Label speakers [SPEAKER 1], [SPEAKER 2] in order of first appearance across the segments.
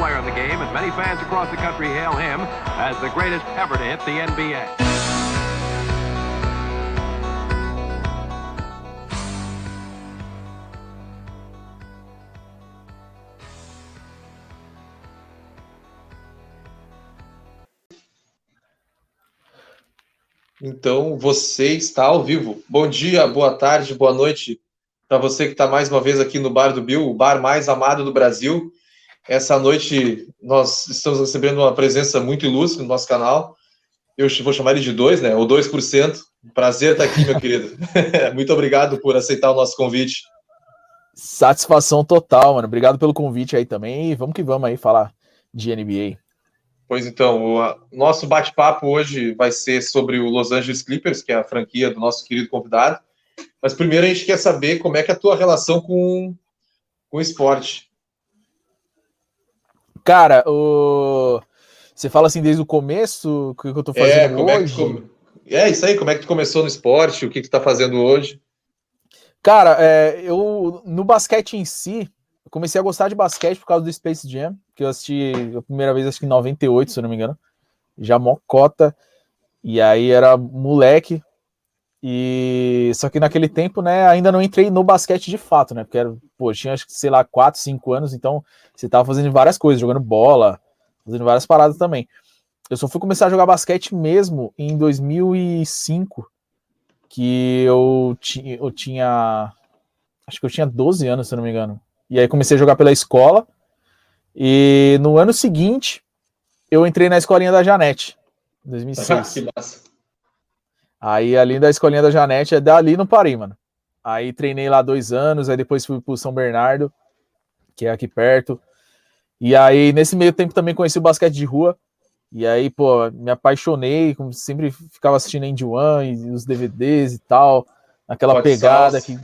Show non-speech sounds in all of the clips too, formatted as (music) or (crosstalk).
[SPEAKER 1] player in the game, and many fans across the country hail him as the greatest ever to hit the NBA.
[SPEAKER 2] Então, você está ao vivo. Bom dia, boa tarde, boa noite para você que está mais uma vez aqui no Bar do Bill, o bar mais amado do Brasil. Essa noite nós estamos recebendo uma presença muito ilustre no nosso canal. Eu vou chamar ele de dois, né? Ou 2%. Prazer estar aqui, meu querido. (laughs) muito obrigado por aceitar o nosso convite.
[SPEAKER 3] Satisfação total, mano. Obrigado pelo convite aí também. E vamos que vamos aí falar de NBA.
[SPEAKER 2] Pois então, o nosso bate-papo hoje vai ser sobre o Los Angeles Clippers, que é a franquia do nosso querido convidado. Mas primeiro a gente quer saber como é que é a tua relação com, com o esporte.
[SPEAKER 3] Cara, o... você fala assim desde o começo, o que eu tô fazendo é, como hoje?
[SPEAKER 2] É, que, é, isso aí, como é que tu começou no esporte, o que, que tu tá fazendo hoje?
[SPEAKER 3] Cara, é, eu no basquete em si, comecei a gostar de basquete por causa do Space Jam, que eu assisti a primeira vez acho que em 98, se eu não me engano. Já mocota. E aí era moleque. E só que naquele tempo, né, ainda não entrei no basquete de fato, né? Porque era, pô, tinha acho que, sei lá, 4, 5 anos, então você tava fazendo várias coisas, jogando bola, fazendo várias paradas também. Eu só fui começar a jogar basquete mesmo em 2005, que eu, eu tinha acho que eu tinha 12 anos, se não me engano. E aí comecei a jogar pela escola. E no ano seguinte, eu entrei na escolinha da Janete, 2006. (laughs) que massa. Aí ali da escolinha da Janete, é dali no parei, mano. Aí treinei lá dois anos, aí depois fui pro São Bernardo, que é aqui perto. E aí, nesse meio tempo, também conheci o basquete de rua. E aí, pô, me apaixonei, como sempre ficava assistindo Andy One e os DVDs e tal naquela Hot pegada que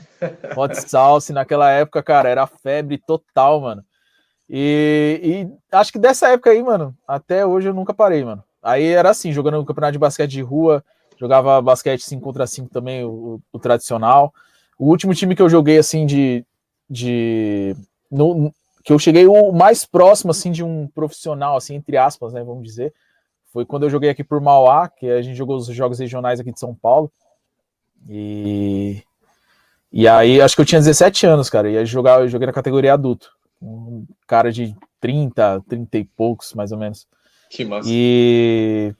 [SPEAKER 3] Hot Sauce naquela época, cara, era febre total, mano. E, e, acho que dessa época aí, mano, até hoje eu nunca parei, mano. Aí era assim, jogando no campeonato de basquete de rua, jogava basquete 5 contra 5 também, o, o, tradicional. O último time que eu joguei assim de de no, que eu cheguei o mais próximo assim de um profissional assim entre aspas, né, vamos dizer, foi quando eu joguei aqui por Mauá, que a gente jogou os jogos regionais aqui de São Paulo. E, e aí, acho que eu tinha 17 anos, cara, e aí jogar, eu joguei na categoria adulto. Um cara de 30, 30 e poucos, mais ou menos.
[SPEAKER 2] Que massa.
[SPEAKER 3] E,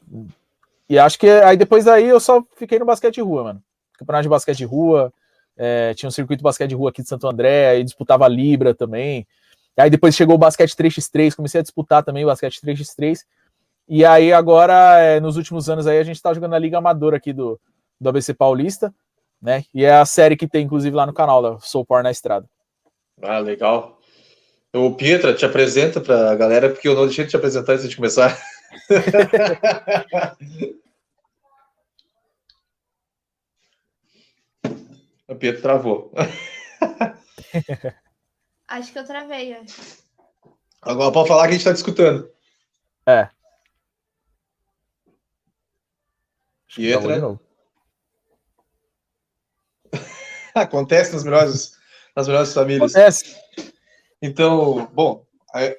[SPEAKER 3] e acho que aí depois daí eu só fiquei no basquete de rua, mano. Campeonato de basquete de rua, é, tinha um circuito de basquete de rua aqui de Santo André, aí disputava Libra também. Aí depois chegou o basquete 3x3, comecei a disputar também o basquete 3x3. E aí agora, é, nos últimos anos aí, a gente tá jogando na Liga Amadora aqui do, do ABC Paulista, né? E é a série que tem, inclusive, lá no canal, da Sou Por na Estrada.
[SPEAKER 2] Ah, legal. O Pietra, te apresenta para a galera, porque eu não deixei de te apresentar antes de começar. (laughs) o Pietra travou.
[SPEAKER 4] Acho que eu travei.
[SPEAKER 2] Agora pode falar que a gente está discutindo.
[SPEAKER 3] É.
[SPEAKER 2] Pietra. (laughs) Acontece nas melhores, nas melhores famílias.
[SPEAKER 3] Acontece.
[SPEAKER 2] Então, bom,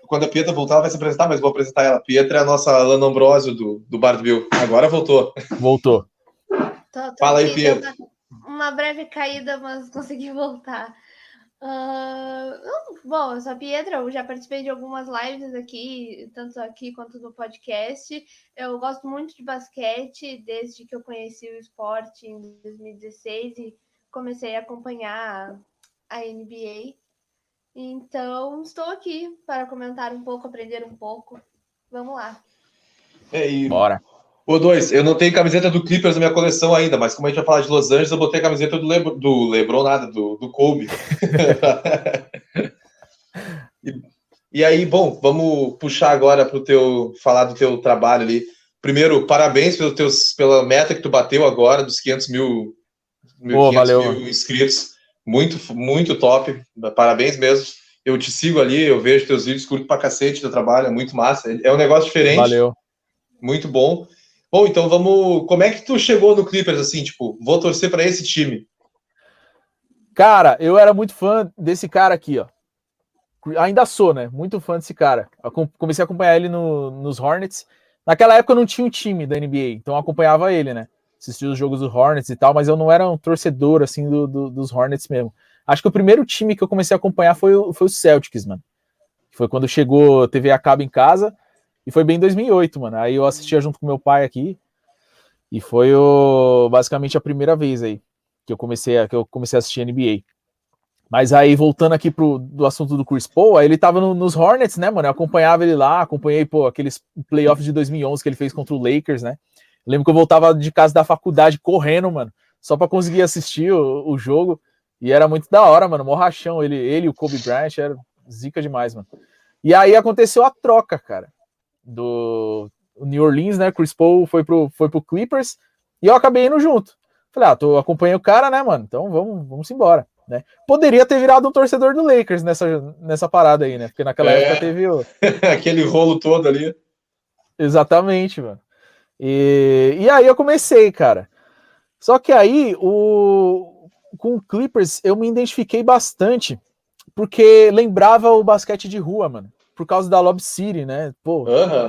[SPEAKER 2] quando a Pietra voltar, ela vai se apresentar, mas vou apresentar ela. Pietra é a nossa Alana Ambrosio do, do Bar do Bill. Agora voltou.
[SPEAKER 3] Voltou.
[SPEAKER 4] Tô, tô Fala aí, Pietra. Uma breve caída, mas consegui voltar. Uh, bom, eu sou a Pietra, eu já participei de algumas lives aqui, tanto aqui quanto no podcast. Eu gosto muito de basquete desde que eu conheci o esporte em 2016 e comecei a acompanhar a NBA. Então, estou aqui para comentar um pouco, aprender um pouco. Vamos lá.
[SPEAKER 2] É, e...
[SPEAKER 3] Bora.
[SPEAKER 2] Ô, dois, eu não tenho camiseta do Clippers na minha coleção ainda, mas como a gente vai falar de Los Angeles, eu botei a camiseta do, Lebron, do Lebron nada, do, do Kobe. (laughs) e, e, aí, bom, vamos puxar agora para o teu, falar do teu trabalho ali. Primeiro, parabéns pelo teus, pela meta que tu bateu agora, dos 500 mil 1.500 valeu. mil inscritos. Muito, muito top. Parabéns mesmo. Eu te sigo ali, eu vejo teus vídeos, curto pra cacete teu trabalho, é muito massa. É um negócio diferente.
[SPEAKER 3] Valeu.
[SPEAKER 2] Muito bom. Bom, então vamos. Como é que tu chegou no Clippers assim? Tipo, vou torcer para esse time.
[SPEAKER 3] Cara, eu era muito fã desse cara aqui, ó. Ainda sou, né? Muito fã desse cara. Eu comecei a acompanhar ele no, nos Hornets. Naquela época eu não tinha um time da NBA, então eu acompanhava ele, né? Assistia os jogos do Hornets e tal, mas eu não era um torcedor, assim, do, do, dos Hornets mesmo. Acho que o primeiro time que eu comecei a acompanhar foi, foi o Celtics, mano. Foi quando chegou TV a cabo em casa, e foi bem em 2008, mano. Aí eu assistia junto com meu pai aqui, e foi o, basicamente a primeira vez aí que eu comecei a, que eu comecei a assistir NBA. Mas aí, voltando aqui pro do assunto do Chris Paul, aí ele tava no, nos Hornets, né, mano? Eu acompanhava ele lá, acompanhei, pô, aqueles playoffs de 2011 que ele fez contra o Lakers, né? Lembro que eu voltava de casa da faculdade correndo, mano, só para conseguir assistir o, o, jogo. E era muito da hora, mano. Morrachão. Ele, ele e o Kobe Bryant era zica demais, mano. E aí aconteceu a troca, cara, do New Orleans, né? Chris Paul foi pro, foi pro Clippers e eu acabei indo junto. Falei, ah, tô acompanhando o cara, né, mano? Então vamos, vamos embora. Né? Poderia ter virado um torcedor do Lakers nessa, nessa parada aí, né? Porque naquela é, época teve o... (laughs)
[SPEAKER 2] aquele rolo todo ali.
[SPEAKER 3] Exatamente, mano. E, e aí eu comecei, cara. Só que aí o com o Clippers eu me identifiquei bastante porque lembrava o basquete de rua, mano. Por causa da Lob City, né? Pô,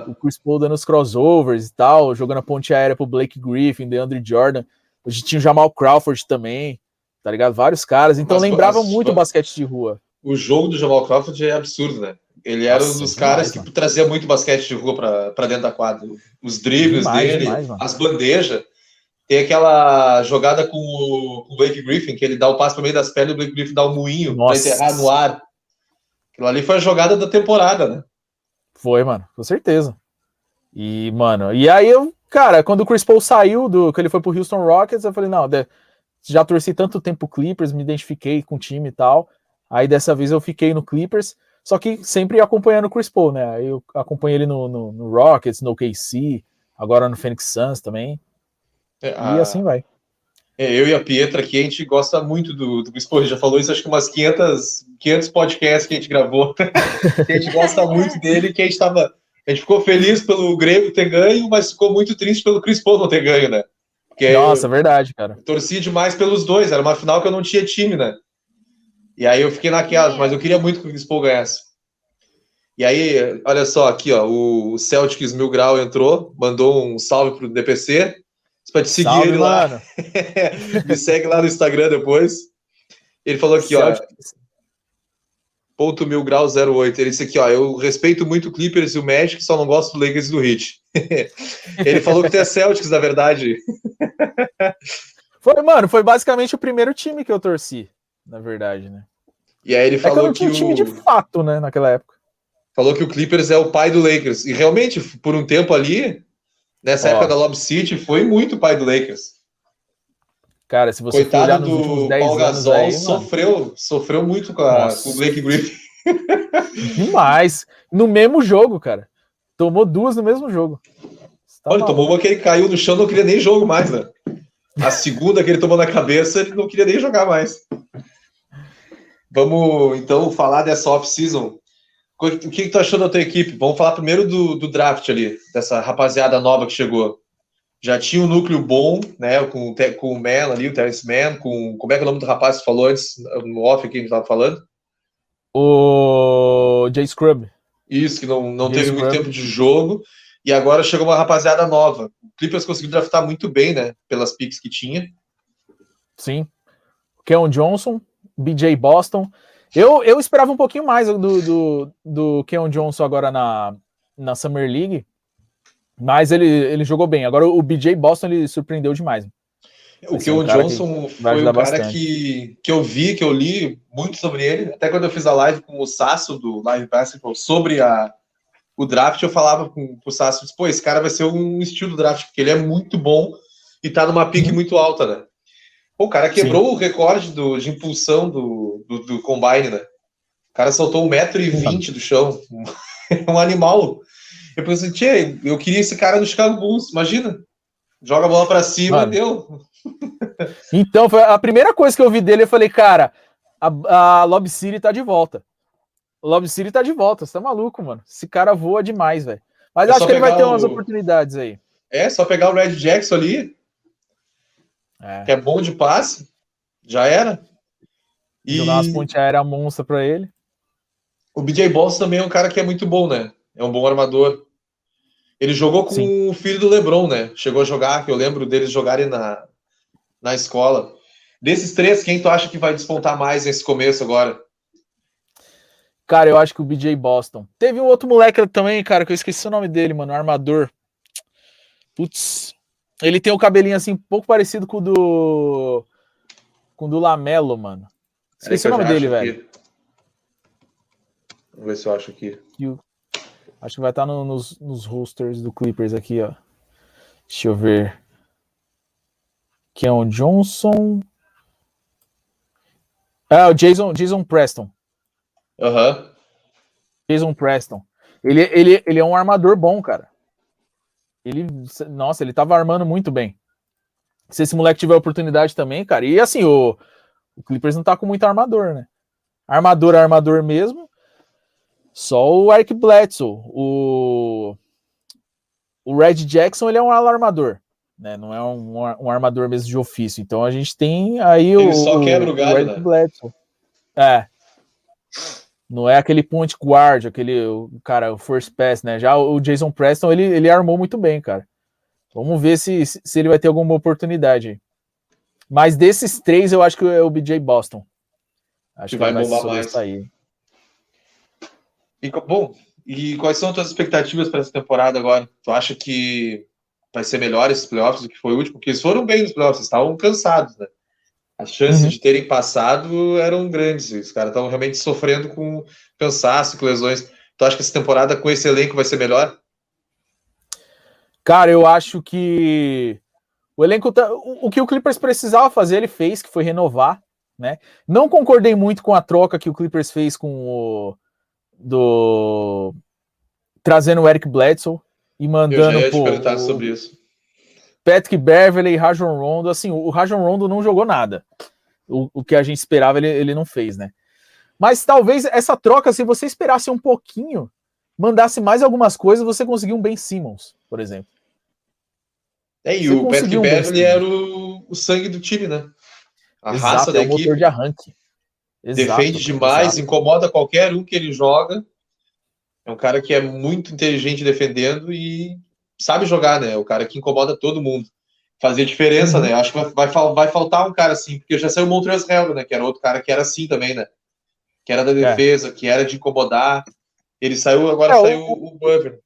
[SPEAKER 3] o Chris Paul dando os crossovers e tal, jogando a ponte aérea pro Blake Griffin, DeAndre Jordan. Hoje tinha o Jamal Crawford também, tá ligado? Vários caras. Então Mas, lembrava muito o basquete de rua.
[SPEAKER 2] O jogo do Jamal Crawford é absurdo, né? Ele era Nossa, um dos caras demais, que trazia muito basquete de rua para dentro da quadra. Os dribles demais, dele, demais, as bandejas. Tem aquela jogada com o, com o, Blake Griffin, que ele dá o passo no meio das pernas e o Blake Griffin dá o um moinho para enterrar no ar. Aquilo ali foi a jogada da temporada, né?
[SPEAKER 3] Foi, mano, com certeza. E, mano, e aí eu, cara, quando o Chris Paul saiu do. que ele foi pro Houston Rockets, eu falei, não, já torci tanto tempo Clippers, me identifiquei com o time e tal. Aí dessa vez eu fiquei no Clippers. Só que sempre acompanhando o Chris Paul, né? Eu acompanhei ele no, no, no Rockets, no KC, agora no Phoenix Suns também. É, a... E assim vai.
[SPEAKER 2] É, eu e a Pietra aqui, a gente gosta muito do, do Chris Paul. já falou isso, acho que umas 500, 500 podcasts que a gente gravou. (laughs) a gente gosta muito dele, que a gente estava... A gente ficou feliz pelo Grêmio ter ganho, mas ficou muito triste pelo Chris Paul não ter ganho, né?
[SPEAKER 3] Porque Nossa, eu, verdade, cara.
[SPEAKER 2] Torci demais pelos dois. Era uma final que eu não tinha time, né? E aí eu fiquei naquelas, mas eu queria muito que o Chris Paul ganhasse. E aí, olha só, aqui, ó, o Celtics Mil Grau entrou, mandou um salve pro DPC. Para te seguir salve, ele lá. (laughs) Me segue lá no Instagram depois. Ele falou aqui, Celtics. ó. Ponto mil grau 08. Ele disse aqui, ó. Eu respeito muito o Clippers e o Magic, só não gosto do Lakers e do Heat. (laughs) ele falou que tem a Celtics, na verdade. (laughs)
[SPEAKER 3] foi, mano, foi basicamente o primeiro time que eu torci na verdade, né?
[SPEAKER 2] E aí ele falou é que,
[SPEAKER 3] que o time de fato, né, naquela época.
[SPEAKER 2] Falou que o Clippers é o pai do Lakers. E realmente, por um tempo ali, nessa Ó. época da Lob City, foi muito pai do Lakers.
[SPEAKER 3] Cara, se você
[SPEAKER 2] Coitado olhar nos últimos 10 Paul Gasol aí, sofreu, mano. sofreu muito com, a, com o Blake Griffin. (laughs)
[SPEAKER 3] Demais. No mesmo jogo, cara. Tomou duas no mesmo jogo.
[SPEAKER 2] Tá Olha, tomou uma que ele caiu no chão, não queria nem jogo mais, né? A segunda que ele tomou na cabeça, ele não queria nem jogar mais. Vamos então falar dessa off-season. O que, que tu achou da tua equipe? Vamos falar primeiro do, do draft ali, dessa rapaziada nova que chegou. Já tinha um núcleo bom, né? Com, com o Man ali, o Terence Mann, com. Como é que é o nome do rapaz que falou antes, no off que a gente tava falando?
[SPEAKER 3] O Jay Scrub.
[SPEAKER 2] Isso, que não, não teve Scrub. muito tempo de jogo. E agora chegou uma rapaziada nova. O Clippers conseguiu draftar muito bem, né? Pelas picks que tinha.
[SPEAKER 3] Sim. Keon Johnson, BJ Boston. Eu, eu esperava um pouquinho mais do, do, do Keon Johnson agora na, na Summer League, mas ele, ele jogou bem. Agora o BJ Boston ele surpreendeu demais.
[SPEAKER 2] O assim, Keon Johnson foi o cara que, que eu vi, que eu li muito sobre ele. Até quando eu fiz a live com o Sasso do Live Basketball sobre a, o draft, eu falava com, com o Sasso, pô, esse cara vai ser um estilo draft, porque ele é muito bom e tá numa pique uhum. muito alta, né? O cara quebrou Sim. o recorde do, de impulsão do, do, do, Combine, né? O cara soltou 1,20m do chão. (laughs) um animal. Eu pensei, tchê, eu queria esse cara no Chicago Bulls, imagina. Joga a bola para cima Mano. deu. (laughs)
[SPEAKER 3] então, foi a primeira coisa que eu vi dele, eu falei, cara, a, a Lob City tá de volta. Lob City tá de volta, você tá maluco, mano. Esse cara voa demais, velho. Mas é acho que ele vai ter o... umas oportunidades aí.
[SPEAKER 2] É, só pegar o Red Jackson ali, é. que é bom de passe, já era. E
[SPEAKER 3] Jogar umas pontes aéreas monstra pra ele.
[SPEAKER 2] o BJ Boston também é um cara que é muito bom, né? É um bom armador. Ele jogou com
[SPEAKER 3] Sim.
[SPEAKER 2] o filho do LeBron, né? Chegou a jogar, que eu lembro deles jogarem na, na escola. Desses três, quem tu acha que vai despontar mais nesse começo agora?
[SPEAKER 3] Cara, eu acho que o BJ Boston. Teve um outro moleque também, cara, que eu esqueci o nome dele, mano. Armador. Putz. Ele tem o cabelinho assim, um pouco parecido com o do. Com o do Lamelo, mano. Esqueci
[SPEAKER 2] É
[SPEAKER 3] o
[SPEAKER 2] que
[SPEAKER 3] nome dele, velho.
[SPEAKER 2] Vamos ver se eu acho aqui.
[SPEAKER 3] Acho que vai estar no- nos, nos rosters do Clippers aqui, ó. Deixa eu ver. Keon Johnson. Ah, o Jason, Jason Preston.
[SPEAKER 2] Aham.
[SPEAKER 3] Jason Preston. Ele, ele, ele é um armador bom, cara. Ele, nossa, ele tava armando muito bem. Se esse moleque tiver oportunidade também, cara. E assim, o, o Clippers não tá com muito armador, né? Armador, armador mesmo. Só o Eric Bledsoe. O, o Red Jackson, ele é um armador. Né? Não é um, um armador mesmo de ofício. Então a gente tem aí o.
[SPEAKER 2] Ele só quebra o galho,
[SPEAKER 3] Eric
[SPEAKER 2] né?
[SPEAKER 3] Bledsoe. É. Não é aquele point guard, aquele o cara, o first pass, né? Já o Jason Preston, ele, ele armou muito bem, cara. Vamos ver se, se ele vai ter alguma oportunidade. aí. Mas desses três, eu acho que é o BJ Boston. Acho
[SPEAKER 2] Que
[SPEAKER 3] que,
[SPEAKER 2] vai bombar mais.
[SPEAKER 3] sobressair.
[SPEAKER 2] E, bom, e quais são as tuas expectativas para essa temporada agora? Tu acha que vai ser melhor esses playoffs do que foi o último? Porque eles foram bem nos playoffs, eles estavam cansados, né? As chances
[SPEAKER 3] Uhum.
[SPEAKER 2] de terem passado eram grandes. Os caras estavam realmente sofrendo com cansaço, com lesões. Tu acha que essa temporada com esse elenco vai ser melhor?
[SPEAKER 3] Cara, eu acho que o elenco tá, o, que o Clippers precisava fazer, ele fez, que foi renovar, né? Não concordei muito com a troca que o Clippers fez com o do trazendo o Eric Bledsoe e
[SPEAKER 2] Eu já
[SPEAKER 3] mandando
[SPEAKER 2] ia te perguntar
[SPEAKER 3] o
[SPEAKER 2] sobre isso.
[SPEAKER 3] Patrick Beverley e Rajon Rondo, assim, o Rajon Rondo não jogou nada. O, o que a gente esperava, ele, ele não fez, né? Mas talvez essa troca, se você esperasse um pouquinho, mandasse mais algumas coisas, você conseguiu um Ben Simmons, por exemplo.
[SPEAKER 2] É, e
[SPEAKER 3] Você
[SPEAKER 2] o Patrick
[SPEAKER 3] um
[SPEAKER 2] Beverly era o, o sangue do time, né? A
[SPEAKER 3] Exato,
[SPEAKER 2] raça da
[SPEAKER 3] é o motor
[SPEAKER 2] equipe.
[SPEAKER 3] de arranque. Exato,
[SPEAKER 2] defende demais,
[SPEAKER 3] exato.
[SPEAKER 2] incomoda qualquer um que ele joga. É um cara que é muito inteligente defendendo e sabe jogar, né? É o cara que incomoda todo mundo. Fazer diferença,
[SPEAKER 3] Uhum.
[SPEAKER 2] né? Acho que vai, vai, vai faltar um cara assim, porque já saiu o Montrezl né? Que era outro cara que era assim também, né? Que era da defesa, que era de incomodar. Ele saiu, agora
[SPEAKER 3] É,
[SPEAKER 2] saiu o, o Butler.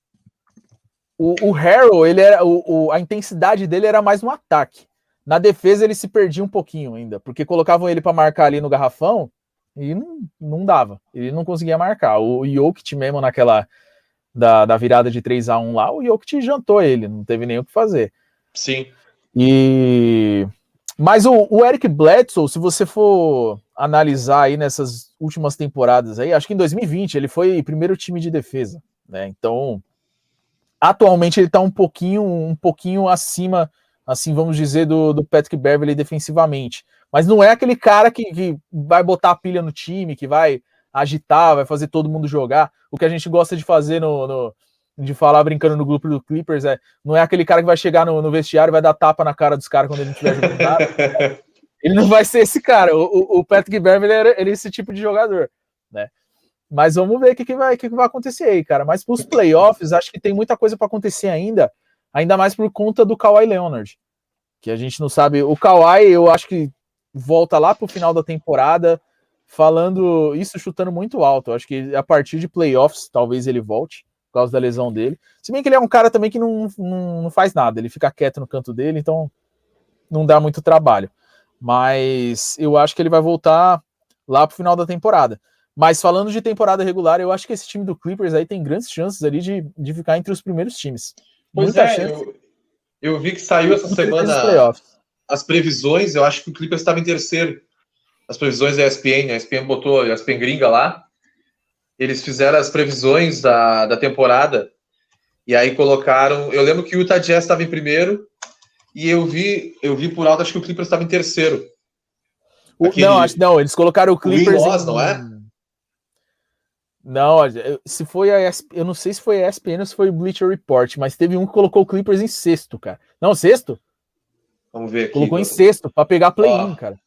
[SPEAKER 3] O, o Harrell, ele era, o, o- a intensidade dele era mais no ataque. Na defesa ele se perdia um pouquinho ainda, porque colocavam ele para marcar ali no garrafão e não, não dava. Ele não conseguia marcar. O Jokic mesmo naquela da, da virada de 3 a 1 lá, o Jokic jantou ele, não teve nem o que fazer.
[SPEAKER 2] Sim.
[SPEAKER 3] E mas o, o Eric Bledsoe, se você for analisar aí nessas últimas temporadas aí, acho que em 2020 ele foi primeiro time de defesa, né? Então, atualmente ele tá um pouquinho um pouquinho acima, assim, vamos dizer, do, do Patrick Beverly defensivamente. Mas não é aquele cara que, que vai botar a pilha no time, que vai agitar, vai fazer todo mundo jogar. O que a gente gosta de fazer no, no- de falar brincando no grupo do Clippers é não é aquele cara que vai chegar no, no vestiário e vai dar tapa na cara dos caras quando ele não estiver jogando nada. (laughs) Ele não vai ser esse cara. O, o- o Patrick Beverly era, ele é esse tipo de jogador, né? Mas vamos ver o que, que, vai, que, que vai acontecer aí, cara. Mas para os playoffs, acho que tem muita coisa para acontecer ainda, ainda mais por conta do Kawhi Leonard, que a gente não sabe. O Kawhi, eu acho que volta lá pro final da temporada, falando isso chutando muito alto. Eu acho que a partir de playoffs, talvez ele volte por causa da lesão dele. Se bem que ele é um cara também que não, não, não faz nada, ele fica quieto no canto dele, então não dá muito trabalho. Mas eu acho que ele vai voltar lá pro final da temporada. Mas falando de temporada regular, eu acho que esse time do Clippers aí tem grandes chances ali de, de ficar entre os primeiros times.
[SPEAKER 2] Pois
[SPEAKER 3] Muita
[SPEAKER 2] é,
[SPEAKER 3] chance.
[SPEAKER 2] eu, eu vi que saiu essa semana as previsões, eu acho que o Clippers estava em terceiro. As previsões da ESPN, a ESPN botou a ESPN gringa lá. Eles fizeram as previsões da, da temporada e aí colocaram. Eu lembro que o Utah Jazz estava em primeiro e eu vi, eu vi por alto, acho que o Clippers estava em terceiro.
[SPEAKER 3] O-
[SPEAKER 2] Aquele-
[SPEAKER 3] Não, acho, não, eles colocaram o Clippers.
[SPEAKER 2] Win-loss,
[SPEAKER 3] em-
[SPEAKER 2] não é?
[SPEAKER 3] Não, se foi a ESP, eu não sei se foi a ESPN ou se foi o Bleacher Report, mas teve um que colocou o Clippers em sexto, cara. Não, sexto?
[SPEAKER 2] Vamos ver aqui.
[SPEAKER 3] Colocou em sexto para pegar play-in, cara.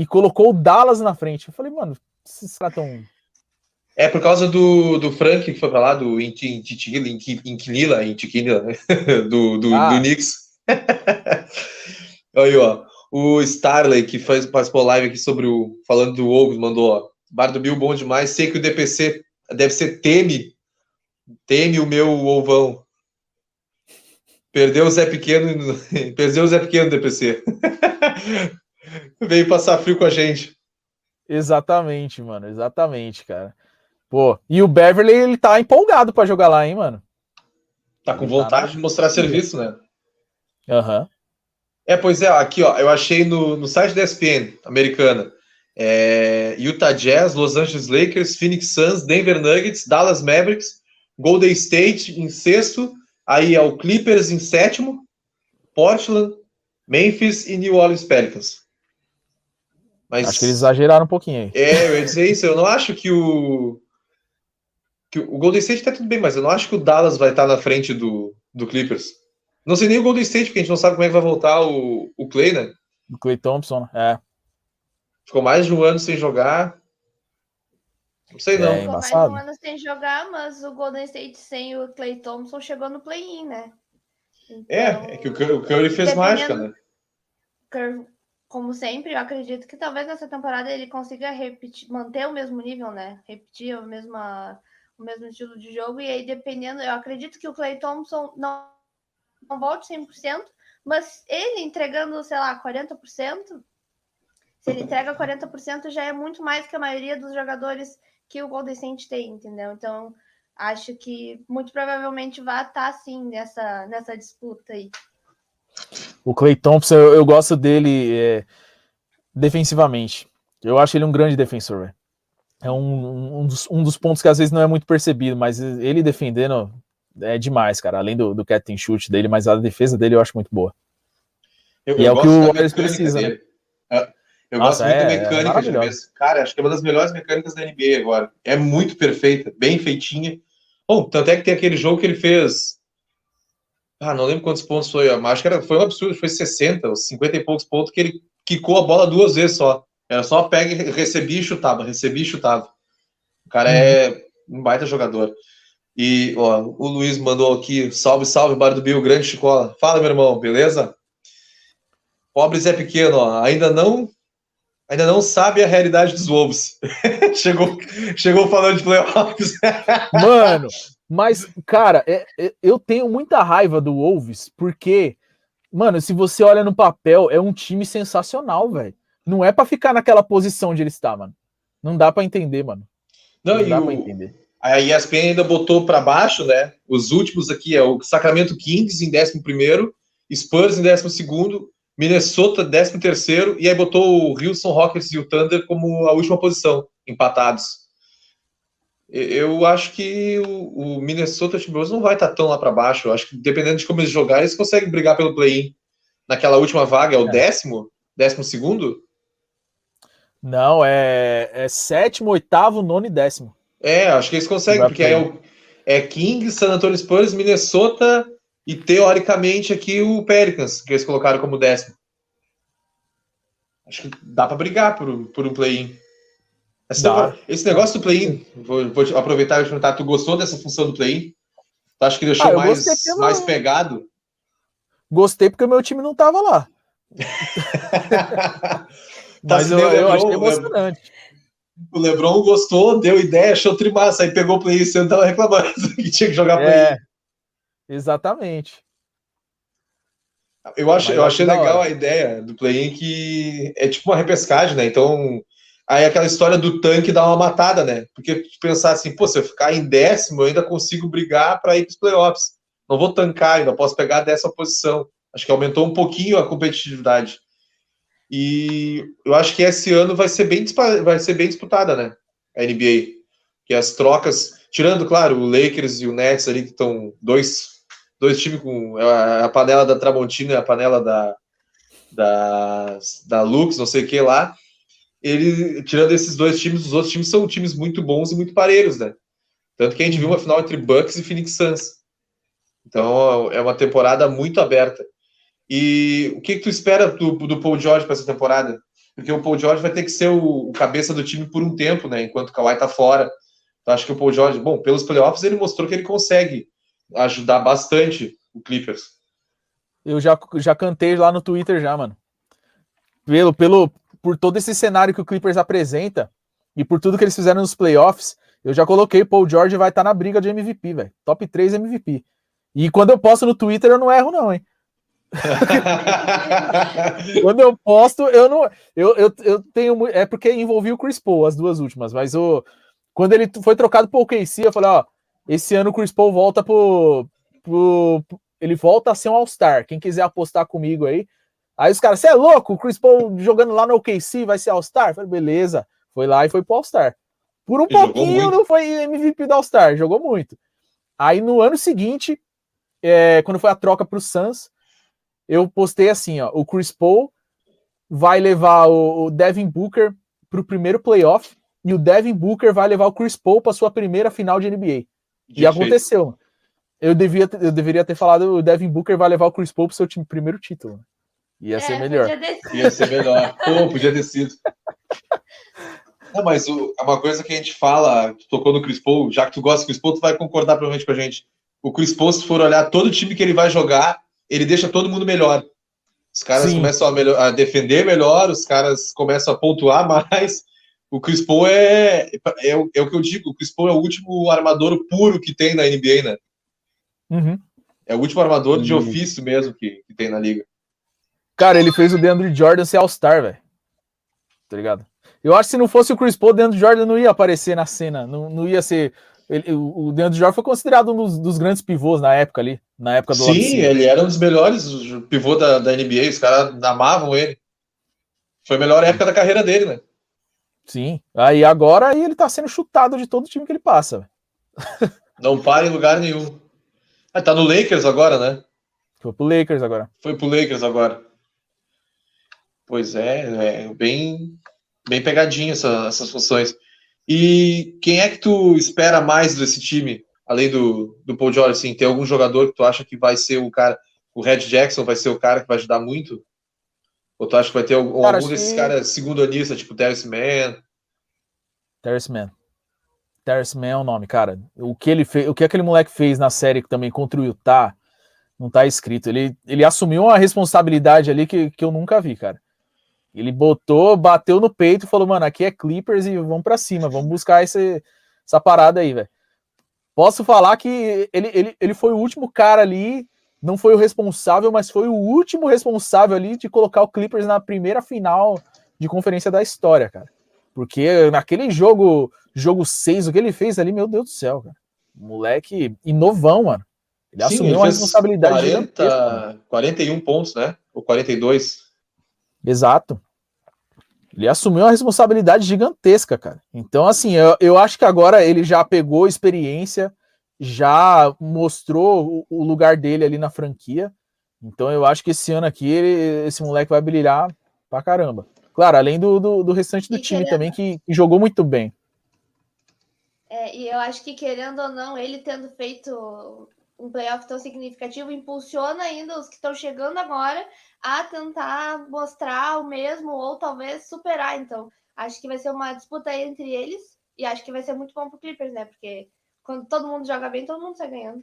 [SPEAKER 3] E colocou o Dallas na frente. Eu falei, mano, esses caras tão.
[SPEAKER 2] É por causa do, do Frank que foi pra lá, do Inquilila, Inquilila, do, do, ah. do Knicks. Aí, ó. O Starley, que faz, participou live aqui sobre o. Falando do Wolves, mandou, ó. Bar do Bill bom demais. Sei que o DPC deve ser teme. Teme o meu ovão. Perdeu o Zé Pequeno. Perdeu o Zé Pequeno, DPC. Veio passar frio com a gente.
[SPEAKER 3] Exatamente, mano. Exatamente, cara. Pô, e o Beverly, ele tá empolgado para jogar lá, hein, mano?
[SPEAKER 2] Tá com vontade tá de mostrar serviço, né?
[SPEAKER 3] Aham. Uhum.
[SPEAKER 2] É, pois é, aqui, ó, eu achei no, no site da ESPN americana. É, Utah Jazz, Los Angeles Lakers, Phoenix Suns, Denver Nuggets, Dallas Mavericks, Golden State em sexto, aí é o Clippers em sétimo, Portland, Memphis e New Orleans Pelicans.
[SPEAKER 3] Mas, acho que eles exageraram um pouquinho aí.
[SPEAKER 2] É, eu ia dizer isso, eu não acho que o que o Golden State tá tudo bem, mas eu não acho que o Dallas vai estar na frente do, do Clippers. Não sei nem o Golden State, porque a gente não sabe como é que vai voltar o, o Clay, né?
[SPEAKER 3] O Clay Thompson, é.
[SPEAKER 2] Ficou mais de um ano sem jogar. Não sei não.
[SPEAKER 4] Ficou mais de um ano sem jogar, mas o Golden State sem o Clay Thompson chegou no play-in, né?
[SPEAKER 2] Então, é, é que o Curry fez mágica, né?
[SPEAKER 4] Como sempre, eu acredito que talvez nessa temporada ele consiga repetir, manter o mesmo nível, né? Repetir o mesmo estilo de jogo. E aí, dependendo, eu acredito que o Clay Thompson não não volte 100%, mas ele entregando, sei lá, 40%, se ele entrega 40%, já é muito mais que a maioria dos jogadores que o Golden State tem, entendeu? Então, acho que muito provavelmente vai estar assim nessa, nessa disputa aí.
[SPEAKER 3] O Clay Thompson, eu, eu gosto dele é, defensivamente. Eu acho ele um grande defensor. É um, um, dos, um dos pontos que às vezes não é muito percebido, mas ele defendendo é demais, cara. Além do, do catch and shoot dele, mas a defesa dele eu acho muito boa.
[SPEAKER 2] Eu, e eu é o que o Warriors precisa, né? É, eu Nossa, gosto muito é, da mecânica é de. Cara, acho que é uma das melhores mecânicas da NBA agora. É muito perfeita, bem feitinha. Bom, tanto é que tem aquele jogo que ele fez. Ah, não lembro quantos pontos foi, mas acho que era, foi um absurdo, foi 60, 50 e poucos pontos que ele quicou a bola duas vezes só. Era só pega, recebia e chutava, recebia e chutava. O cara uhum. é um baita jogador. E ó, o Luiz mandou aqui: salve, salve, Bar do Bill, grande Chicola. Fala, meu irmão, beleza? Pobre Zé Pequeno, ó, ainda não ainda não sabe a realidade dos Wolves. (laughs) chegou, chegou falando de playoffs.
[SPEAKER 3] Mano, mas, cara, é, é, eu tenho muita raiva do Wolves, porque, mano, se você olha no papel, é um time sensacional, velho. Não é para ficar naquela posição onde ele está, mano. Não dá para entender, mano.
[SPEAKER 2] Não, não dá o, pra entender. A ESPN ainda botou para baixo, né? Os últimos aqui é o Sacramento Kings em 11, Spurs em 12, Minnesota 13, e aí botou o Houston Rockets e o Thunder como a última posição, empatados. Eu acho que o, Minnesota Timberwolves não vai estar tá tão lá para baixo. Eu acho que dependendo de como eles jogarem, eles conseguem brigar pelo play-in. Naquela última vaga, é o é. décimo? Décimo segundo?
[SPEAKER 3] Não, é, é sétimo, oitavo, nono e décimo.
[SPEAKER 2] É, acho que eles conseguem, porque é, o, é King, San Antonio Spurs, Minnesota e teoricamente aqui o Pelicans, que eles colocaram como décimo. Acho que dá para brigar por, por um play-in. Esse, esse, negócio do play-in, vou, vou, aproveitar e perguntar, tu gostou dessa função do play-in? Tu acha que deixou ah, mais, pelo... mais pegado?
[SPEAKER 3] Gostei porque o meu time não tava lá. (laughs) Mas eu, eu achei emocionante
[SPEAKER 2] o Lebron gostou, deu ideia, achou trimassa, aí pegou o play e tava reclamando (laughs) que tinha que jogar play. É,
[SPEAKER 3] exatamente.
[SPEAKER 2] Eu, acho, eu achei legal a ideia do play-in que é tipo uma repescagem, né? Então, aí aquela história do tanque dá uma matada, né? Porque pensar assim, pô, se eu ficar em décimo, eu ainda consigo brigar para ir para os playoffs. Não vou tancar, ainda posso pegar dessa posição. Acho que aumentou um pouquinho a competitividade. E eu acho que esse ano vai ser bem, vai ser bem disputada, né? A NBA. Que as trocas, tirando, claro, o Lakers e o Nets ali, que estão dois, dois times com a, a panela da Tramontina e a panela da, da, da Lux, não sei o que lá. Ele, tirando esses dois times, os outros times são times muito bons e muito parelhos, né? Tanto que a gente viu uma final entre Bucks e Phoenix Suns. Então é uma temporada muito aberta. E o que, que tu espera do, do Paul George para essa temporada? porque o Paul George vai ter que ser o, o cabeça do time por um tempo, né? Enquanto o Kawhi tá fora. Então, acho que o Paul George, bom, pelos playoffs ele mostrou que ele consegue ajudar bastante o Clippers.
[SPEAKER 3] Eu já, já cantei lá no Twitter já, mano. Pelo, pelo, por todo esse cenário que o Clippers apresenta e por tudo que eles fizeram nos playoffs, eu já coloquei Paul George vai estar tá na briga de MVP, velho. Top 3 MVP. E quando eu posto no Twitter, eu não erro, não, hein? (laughs) quando eu posto, eu não. Eu, eu, eu tenho. É porque envolvi o Chris Paul, as duas últimas, mas o, quando ele foi trocado pro OKC, eu falei: ó, esse ano o Chris Paul volta pro. pro ele volta a ser um All-Star. Quem quiser apostar comigo aí. Aí os caras, você é louco? O Chris Paul jogando lá no OKC vai ser All-Star? Falei, beleza. Foi lá e foi pro All-Star. Por um ele pouquinho não foi MVP do All-Star, jogou muito. Aí no ano seguinte, é, quando foi a troca pro Suns, eu postei assim, ó, o Chris Paul vai levar o, o Devin Booker pro primeiro playoff e o Devin Booker vai levar o Chris Paul para sua primeira final de NBA. De e aconteceu. Eu, devia, eu deveria ter falado o Devin Booker vai levar o Chris Paul pro seu time, primeiro título. Ia é, ser melhor.
[SPEAKER 2] Ia ser melhor. Pô, (laughs) podia ter sido. (laughs) Não, mas o, é uma coisa que a gente fala, tu tocou no Chris Paul, já que tu gosta do Chris Paul, tu vai concordar provavelmente com a gente. O Chris Paul, se for olhar todo time que ele vai jogar, ele deixa todo mundo melhor. Os caras Sim. começam a, melhor, a, defender melhor, os caras começam a pontuar mais. O Chris Paul é, é, é, o que eu digo, o Chris Paul é o último armador puro que tem na NBA, né?
[SPEAKER 3] Uhum.
[SPEAKER 2] É o último armador uhum. de ofício mesmo que, que tem na liga.
[SPEAKER 3] Cara, ele fez o DeAndre Jordan ser All-Star, velho. Tá ligado? Eu acho que se não fosse o Chris Paul, o DeAndre Jordan não ia aparecer na cena. Não, não ia ser. Ele, o DeAndre Jordan foi considerado um dos, dos, grandes pivôs na época ali. Na época do
[SPEAKER 2] Sim, ele era um dos melhores pivô da, da NBA. Os caras amavam ele. Foi a melhor época da carreira dele, né?
[SPEAKER 3] Sim. Aí agora aí ele tá sendo chutado de todo time que ele passa. (laughs)
[SPEAKER 2] Não para em lugar nenhum. Ah, tá no Lakers agora, né?
[SPEAKER 3] Foi pro Lakers agora.
[SPEAKER 2] Foi pro Lakers agora. Pois é, é bem, bem pegadinho essa, essas funções. E quem é que tu espera mais desse time, além do, do Paul George? Assim, tem algum jogador que tu acha que vai ser o cara, o Red Jackson vai ser o cara que vai ajudar muito? Ou tu acha que vai ter algum, cara, algum desses que... caras segundo anista, tipo Terrence Mann?
[SPEAKER 3] Terrence Mann. Terrence Mann é o nome, cara. O que ele fez, o que aquele moleque fez na série também contra o Utah, não tá escrito. Ele, ele assumiu uma responsabilidade ali que, que eu nunca vi, cara. Ele botou, bateu no peito e falou, mano, aqui é Clippers e vamos para cima, vamos buscar esse, essa parada aí, velho. Posso falar que ele, ele, ele foi o último cara ali não foi o responsável, mas foi o último responsável ali de colocar o Clippers na primeira final de conferência da história, cara. Porque naquele jogo, jogo 6, o que ele fez ali, meu Deus do céu, cara. Moleque inovão, mano. Ele Sim, assumiu ele uma responsabilidade
[SPEAKER 2] 40, 41 pontos, né? Ou 42.
[SPEAKER 3] Exato. Ele assumiu uma responsabilidade gigantesca, cara. Então, assim, eu, eu acho que agora ele já pegou experiência, já mostrou o, lugar dele ali na franquia. Então eu acho que esse ano aqui ele, esse moleque vai brilhar pra caramba. Claro, além do, do, do restante do e time querendo... também, que, que, jogou muito bem.
[SPEAKER 4] É, e eu acho que, querendo ou não, ele tendo feito um playoff tão significativo, impulsiona ainda os que estão chegando agora a tentar mostrar o mesmo ou talvez superar. Então, acho que vai ser uma disputa entre eles e acho que vai ser muito bom pro Clippers, né? Porque quando todo mundo joga bem, todo mundo sai ganhando.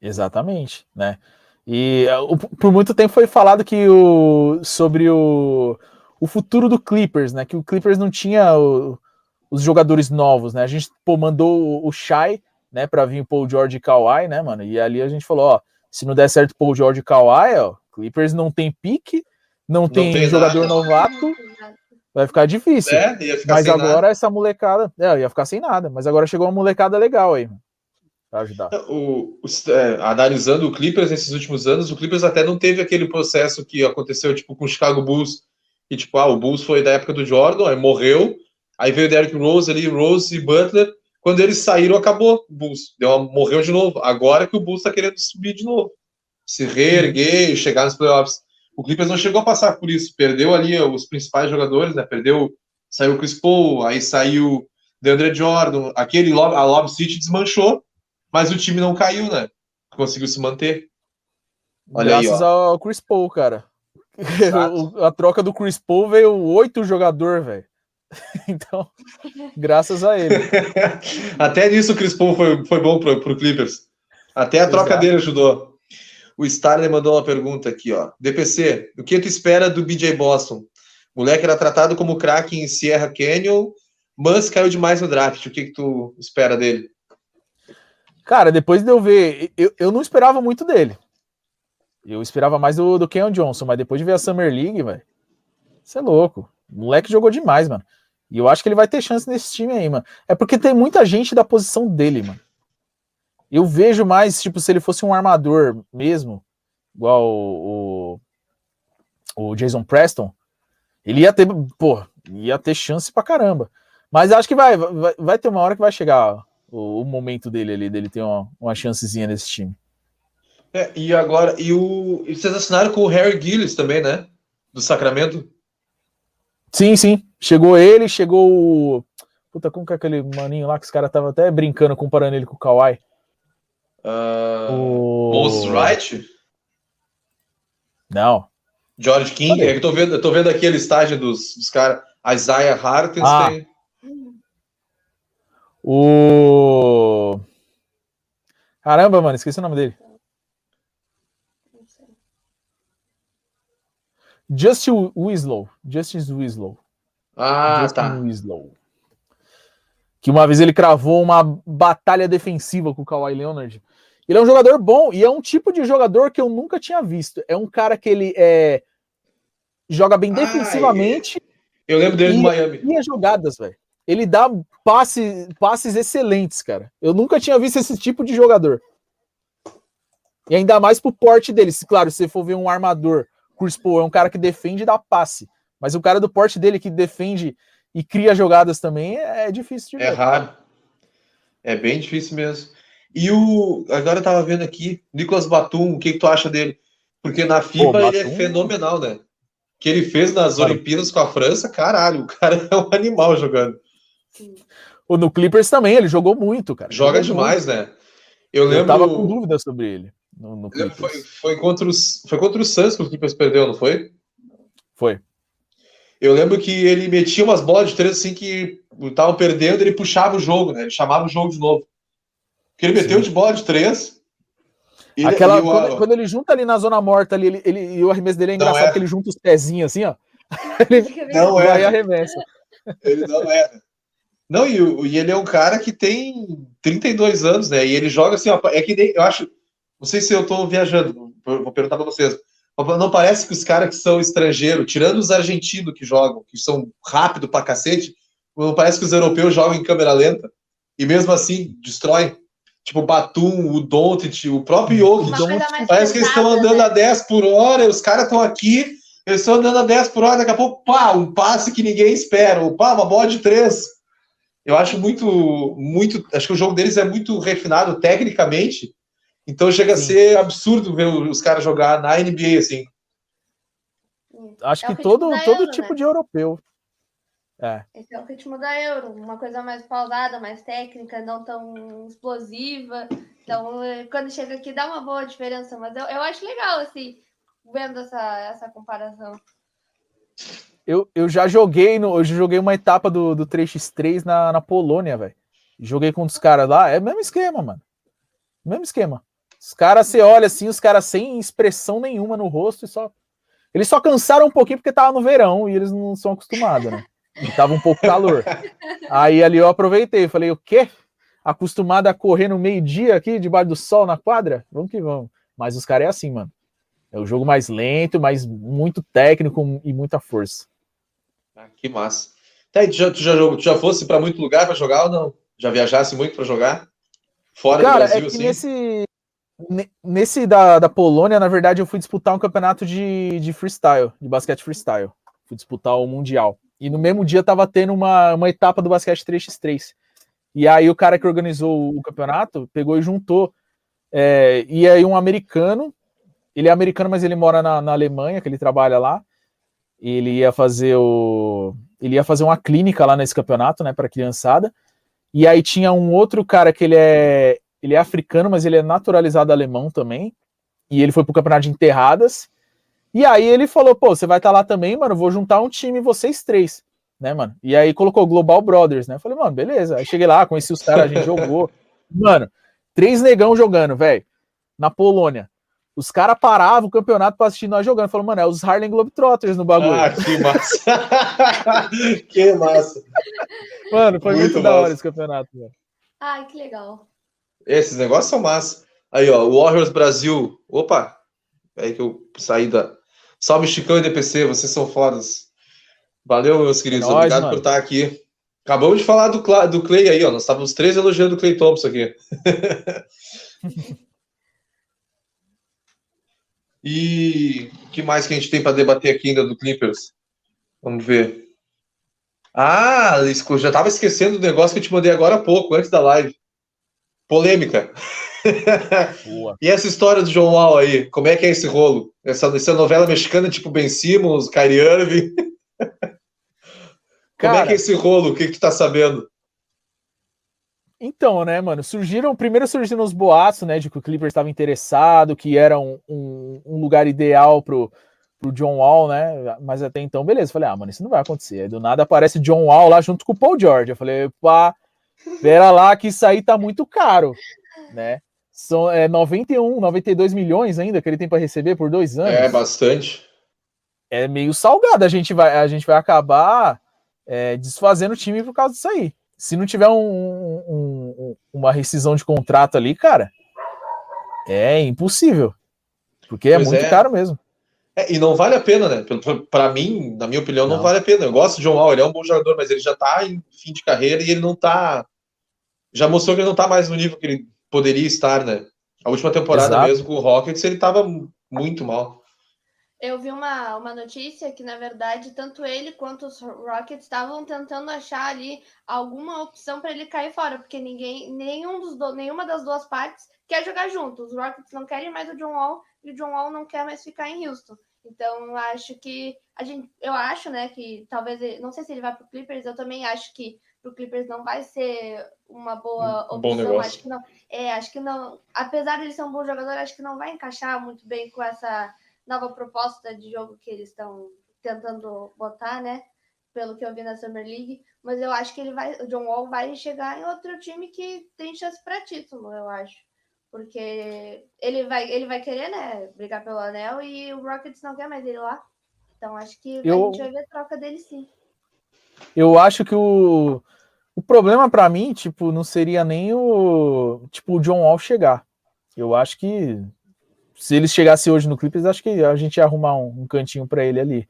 [SPEAKER 3] Exatamente, né? E uh, por muito tempo foi falado que o sobre o, o futuro do Clippers, né? Que o Clippers não tinha o, os jogadores novos, né? A gente pô, mandou o, Shai, né, para vir o Paul George e Kawhi, né, mano? E ali a gente falou, ó, se não der certo Paul George e Kawhi, ó, Clippers não tem pique, não, não tem, tem, jogador nada. novato vai ficar difícil. É, ficar mas agora nada. essa molecada, é, ia ficar sem nada, mas agora chegou uma molecada legal aí, para ajudar.
[SPEAKER 2] O, o é, analisando o Clippers nesses últimos anos, o Clippers até não teve aquele processo que aconteceu tipo com o Chicago Bulls, e tipo, ah, o Bulls foi da época do Jordan, aí morreu, aí veio o Derrick Rose ali, Rose e Butler, quando eles saíram, acabou o Bulls, deu uma, morreu de novo. Agora que o Bulls está querendo subir de novo, se reerguer, chegar nos playoffs. O Clippers não chegou a passar por isso, perdeu ali os principais jogadores, né? Perdeu, saiu o Chris Paul, aí saiu DeAndre Jordan, aquele a Lob City desmanchou, mas o time não caiu, né? Conseguiu se manter.
[SPEAKER 3] Olha Graças aí, ao Chris Paul, cara. (laughs) a troca do Chris Paul veio oito jogador, velho. (laughs) Então, graças a ele. (laughs)
[SPEAKER 2] Até nisso o Chris Paul foi, foi bom pro, pro Clippers. Até a troca
[SPEAKER 3] Exato.
[SPEAKER 2] dele ajudou. O Starler mandou uma pergunta aqui, ó. DPC, o que tu espera do BJ Boston? O moleque era tratado como craque em Sierra Canyon, mas caiu demais no draft. O que, que tu espera dele?
[SPEAKER 3] Cara, depois de eu ver, eu, eu não esperava muito dele. Eu esperava mais do, do Keon Johnson, mas depois de ver a Summer League, velho, você é louco. O moleque jogou demais, mano. E eu acho que ele vai ter chance nesse time aí, mano. É porque tem muita gente da posição dele, mano. Eu vejo mais, tipo, se ele fosse um armador mesmo, igual o, o, Jason Preston, ele ia ter, pô, ia ter chance pra caramba. Mas acho que vai, vai, vai ter uma hora que vai chegar o, o momento dele ali, dele ter uma, uma chancezinha nesse time.
[SPEAKER 2] É, e agora, e, o, e vocês assinaram com o Harry Gillis também, né? Do Sacramento.
[SPEAKER 3] Sim, sim. Chegou ele, chegou o. Puta, como que é aquele maninho lá que os caras estavam até brincando, comparando ele com o Kawhi?
[SPEAKER 2] Uh,
[SPEAKER 3] O...
[SPEAKER 2] Moses Wright?
[SPEAKER 3] Não.
[SPEAKER 2] George King? É que eu tô vendo, eu tô vendo aqui a listagem dos, dos caras. Isaiah Hartenstein.
[SPEAKER 3] O. Caramba, mano, esqueci o nome dele.
[SPEAKER 4] Não sei.
[SPEAKER 3] Justin Winslow. Justice Winslow.
[SPEAKER 2] Ah,
[SPEAKER 3] Justin
[SPEAKER 2] tá.
[SPEAKER 3] Winslow. Que uma vez ele cravou uma batalha defensiva com o Kawhi Leonard. Ele é um jogador bom e é um tipo de jogador que eu nunca tinha visto. É um cara que ele é, joga bem
[SPEAKER 2] Ah,
[SPEAKER 3] defensivamente
[SPEAKER 2] Eu lembro dele
[SPEAKER 3] E-
[SPEAKER 2] no Miami.
[SPEAKER 3] e as jogadas, velho. Ele dá passe, passes excelentes, cara. Eu nunca tinha visto esse tipo de jogador. E ainda mais pro porte dele. Se, Claro, se você for ver um armador, Chris Paul é um cara que defende e dá passe. Mas o cara do porte dele que defende e cria jogadas também é, é difícil de
[SPEAKER 2] É
[SPEAKER 3] ver.
[SPEAKER 2] raro. É bem difícil mesmo. E o. Agora eu tava vendo aqui, Nicolas Batum, o que, que tu acha dele? Porque na FIBA ele é
[SPEAKER 3] Batum-
[SPEAKER 2] fenomenal, né? O que ele fez nas. Olimpíadas com a França, caralho, o cara (laughs) é um animal jogando.
[SPEAKER 3] O no Clippers também, ele jogou muito, cara.
[SPEAKER 2] Joga
[SPEAKER 3] Jogou
[SPEAKER 2] demais, né? Eu
[SPEAKER 3] muito.
[SPEAKER 2] lembro.
[SPEAKER 3] Eu tava com dúvida sobre ele no, no Clippers.
[SPEAKER 2] foi, foi contra os, foi contra o Suns que o Clippers perdeu, não foi?
[SPEAKER 3] Foi.
[SPEAKER 2] Eu lembro que ele metia umas bolas de três assim que estavam perdendo, ele puxava o jogo, né? Ele chamava o jogo de novo. Porque ele meteu
[SPEAKER 3] Sim.
[SPEAKER 2] de bola de três. e-
[SPEAKER 3] Aquela,
[SPEAKER 2] o-
[SPEAKER 3] quando, quando ele junta ali na zona morta ali, ele, ele- e o arremesso dele é engraçado
[SPEAKER 2] é.
[SPEAKER 3] que ele junta os pezinhos assim, ó. (laughs) Ele
[SPEAKER 4] Fica bem-
[SPEAKER 2] Não é.
[SPEAKER 3] vai e arremessa.
[SPEAKER 2] Ele não é. Não, e, e ele é um cara que tem 32 anos, né? E ele joga assim, ó, é que nem, eu acho, não sei se eu tô viajando, vou perguntar pra vocês. Não parece que os caras que são estrangeiros, tirando os argentinos que jogam, que são rápido pra cacete, não parece que os europeus jogam em câmera lenta e mesmo assim destroem. Tipo o Batum, o Doncic, o próprio
[SPEAKER 4] mais
[SPEAKER 2] Parece que eles estão andando
[SPEAKER 4] né?
[SPEAKER 2] a 10 por hora, os caras estão aqui, eles estão andando a 10 por hora, daqui a pouco, pá, um passe que ninguém espera, ou pá, uma bola de três. Eu acho muito, muito, acho que o jogo deles é muito refinado tecnicamente, então chega a
[SPEAKER 3] Sim.
[SPEAKER 2] ser absurdo ver os caras jogar na NBA assim.
[SPEAKER 3] Acho
[SPEAKER 4] É
[SPEAKER 3] que todo, todo
[SPEAKER 4] Euro,
[SPEAKER 3] tipo
[SPEAKER 4] né?
[SPEAKER 3] de europeu. É.
[SPEAKER 4] Esse é o ritmo da Euro, uma coisa mais pausada, mais técnica, não tão explosiva. Então, eh, quando chega aqui, dá uma boa diferença. Mas eu, eu acho legal, assim, vendo essa, essa comparação.
[SPEAKER 3] Eu, eu já joguei no, eu já joguei uma etapa do, do 3x3 na, na Polônia, velho. Joguei com os caras lá, é o mesmo esquema, mano. Mesmo esquema. Os caras, você olha assim, os caras sem expressão nenhuma no rosto e só. Eles só cansaram um pouquinho porque tava no verão e eles não são acostumados, né? E tava um pouco calor. Aí ali eu aproveitei, falei, o quê? Acostumado a correr no meio-dia aqui, debaixo do sol na quadra? Vamos que vamos. Mas os caras é assim, mano. É o jogo mais lento, mas muito técnico e muita força.
[SPEAKER 2] Ah, que massa. Tá, tu já, tu já, tu já fosse para muito lugar para jogar ou não? Já viajasse muito para jogar? Fora
[SPEAKER 3] Cara,
[SPEAKER 2] do Brasil,
[SPEAKER 3] é que
[SPEAKER 2] assim?
[SPEAKER 3] nesse, ne- nesse da, da Polônia, na verdade, eu fui disputar um campeonato de, de freestyle, de basquete freestyle. Fui disputar o Mundial. E no mesmo dia tava tendo uma, uma etapa do basquete 3x3. E aí o cara que organizou o campeonato pegou e juntou. é, e aí um americano, ele é americano, mas ele mora na, na Alemanha, que ele trabalha lá. Ele ia fazer o. Ele ia fazer uma clínica lá nesse campeonato, né, para criançada. E aí tinha um outro cara que ele é, ele é africano, mas ele é naturalizado alemão também. E ele foi pro campeonato de enterradas. E aí ele falou, pô, você vai estar tá lá também, mano, vou juntar um time, vocês três, né, mano? E aí colocou Global Brothers, né? Eu falei, mano, beleza. Aí cheguei lá, conheci os caras, a gente jogou. (laughs) Mano, três negão jogando, velho, na Polônia. Os caras paravam o campeonato para assistir nós jogando. Falou, mano, é os Harlem Globetrotters no bagulho.
[SPEAKER 2] Ah, que massa. (laughs) que massa.
[SPEAKER 3] Mano, foi muito, muito da hora esse campeonato, velho.
[SPEAKER 4] Ai, que legal.
[SPEAKER 2] Esses negócios são massa. Aí, ó, Warriors Brasil. Opa, é aí que eu saí da. Salve Chicão e DPC, vocês são fodas. Valeu, meus queridos. É nóis, Obrigado mano. por estar aqui. Acabamos de falar do, do Clay aí, ó. Nós estávamos três elogiando o Clay Thompson aqui. (laughs) e o que mais que a gente tem para debater aqui ainda do Clippers? Vamos ver. Ah, eu já estava esquecendo do negócio que eu te mandei agora há pouco, antes da live. Polêmica. (laughs) e essa história do João Wall aí? Como é que é esse rolo? Essa, essa novela mexicana tipo Ben Simmons, Kyrie Irving? (laughs) Como é que é esse rolo? O que, que tu tá sabendo?
[SPEAKER 3] Então, né, mano, surgiram, primeiro surgiram os boatos, né, de que o Clippers estava interessado, que era um, um, um, lugar ideal pro, pro John Wall, né, mas até então, beleza, falei, ah, mano, isso não vai acontecer, aí do nada aparece John Wall lá junto com o Paul George, eu falei, pá, pera lá que isso aí tá muito caro, né, são é, 91, 92 milhões ainda que ele tem para receber por dois anos.
[SPEAKER 2] É, bastante.
[SPEAKER 3] É meio salgado, a gente vai, a gente vai acabar é, desfazendo o time por causa disso aí. Se não tiver um, um, uma rescisão de contrato ali, cara, é impossível. Porque é pois muito é. caro mesmo.
[SPEAKER 2] É, e não vale a pena, né? Para mim, na minha opinião, não, não, vale a pena. Eu gosto de João Al, ele é um bom jogador, mas ele já tá em fim de carreira e ele não tá. Já mostrou que ele não tá mais no nível que ele poderia estar, né? A última temporada Exato. mesmo com o Rockets, ele tava muito mal.
[SPEAKER 4] Eu vi uma, uma notícia que, na verdade, tanto ele quanto os Rockets estavam tentando achar ali alguma opção para ele cair fora, porque ninguém, nenhum dos do, nenhuma das duas partes quer jogar junto. Os Rockets não querem mais o John Wall e o John Wall não quer mais ficar em Houston. Então, acho que a gente, eu acho, né, que talvez, ele, não sei se ele vai para o Clippers, eu também acho que para o Clippers não vai ser uma boa um opção. Acho que não. É, acho que não. Apesar de ele ser um bom jogador, acho que não vai encaixar muito bem com essa nova proposta de jogo que eles estão tentando botar, né? Pelo que eu vi na Summer League, mas eu acho que ele vai, o John Wall vai chegar em outro time que tem chance para título, eu acho. Porque ele vai, ele vai querer, né, brigar pelo anel e o Rockets não quer mais ele lá. Então acho que eu, a gente vai ver troca dele sim.
[SPEAKER 3] Eu acho que o, o problema para mim, tipo, não seria nem o tipo o John Wall chegar. Eu acho que se ele chegasse hoje no Clippers, acho que a gente ia arrumar um, um cantinho para ele ali.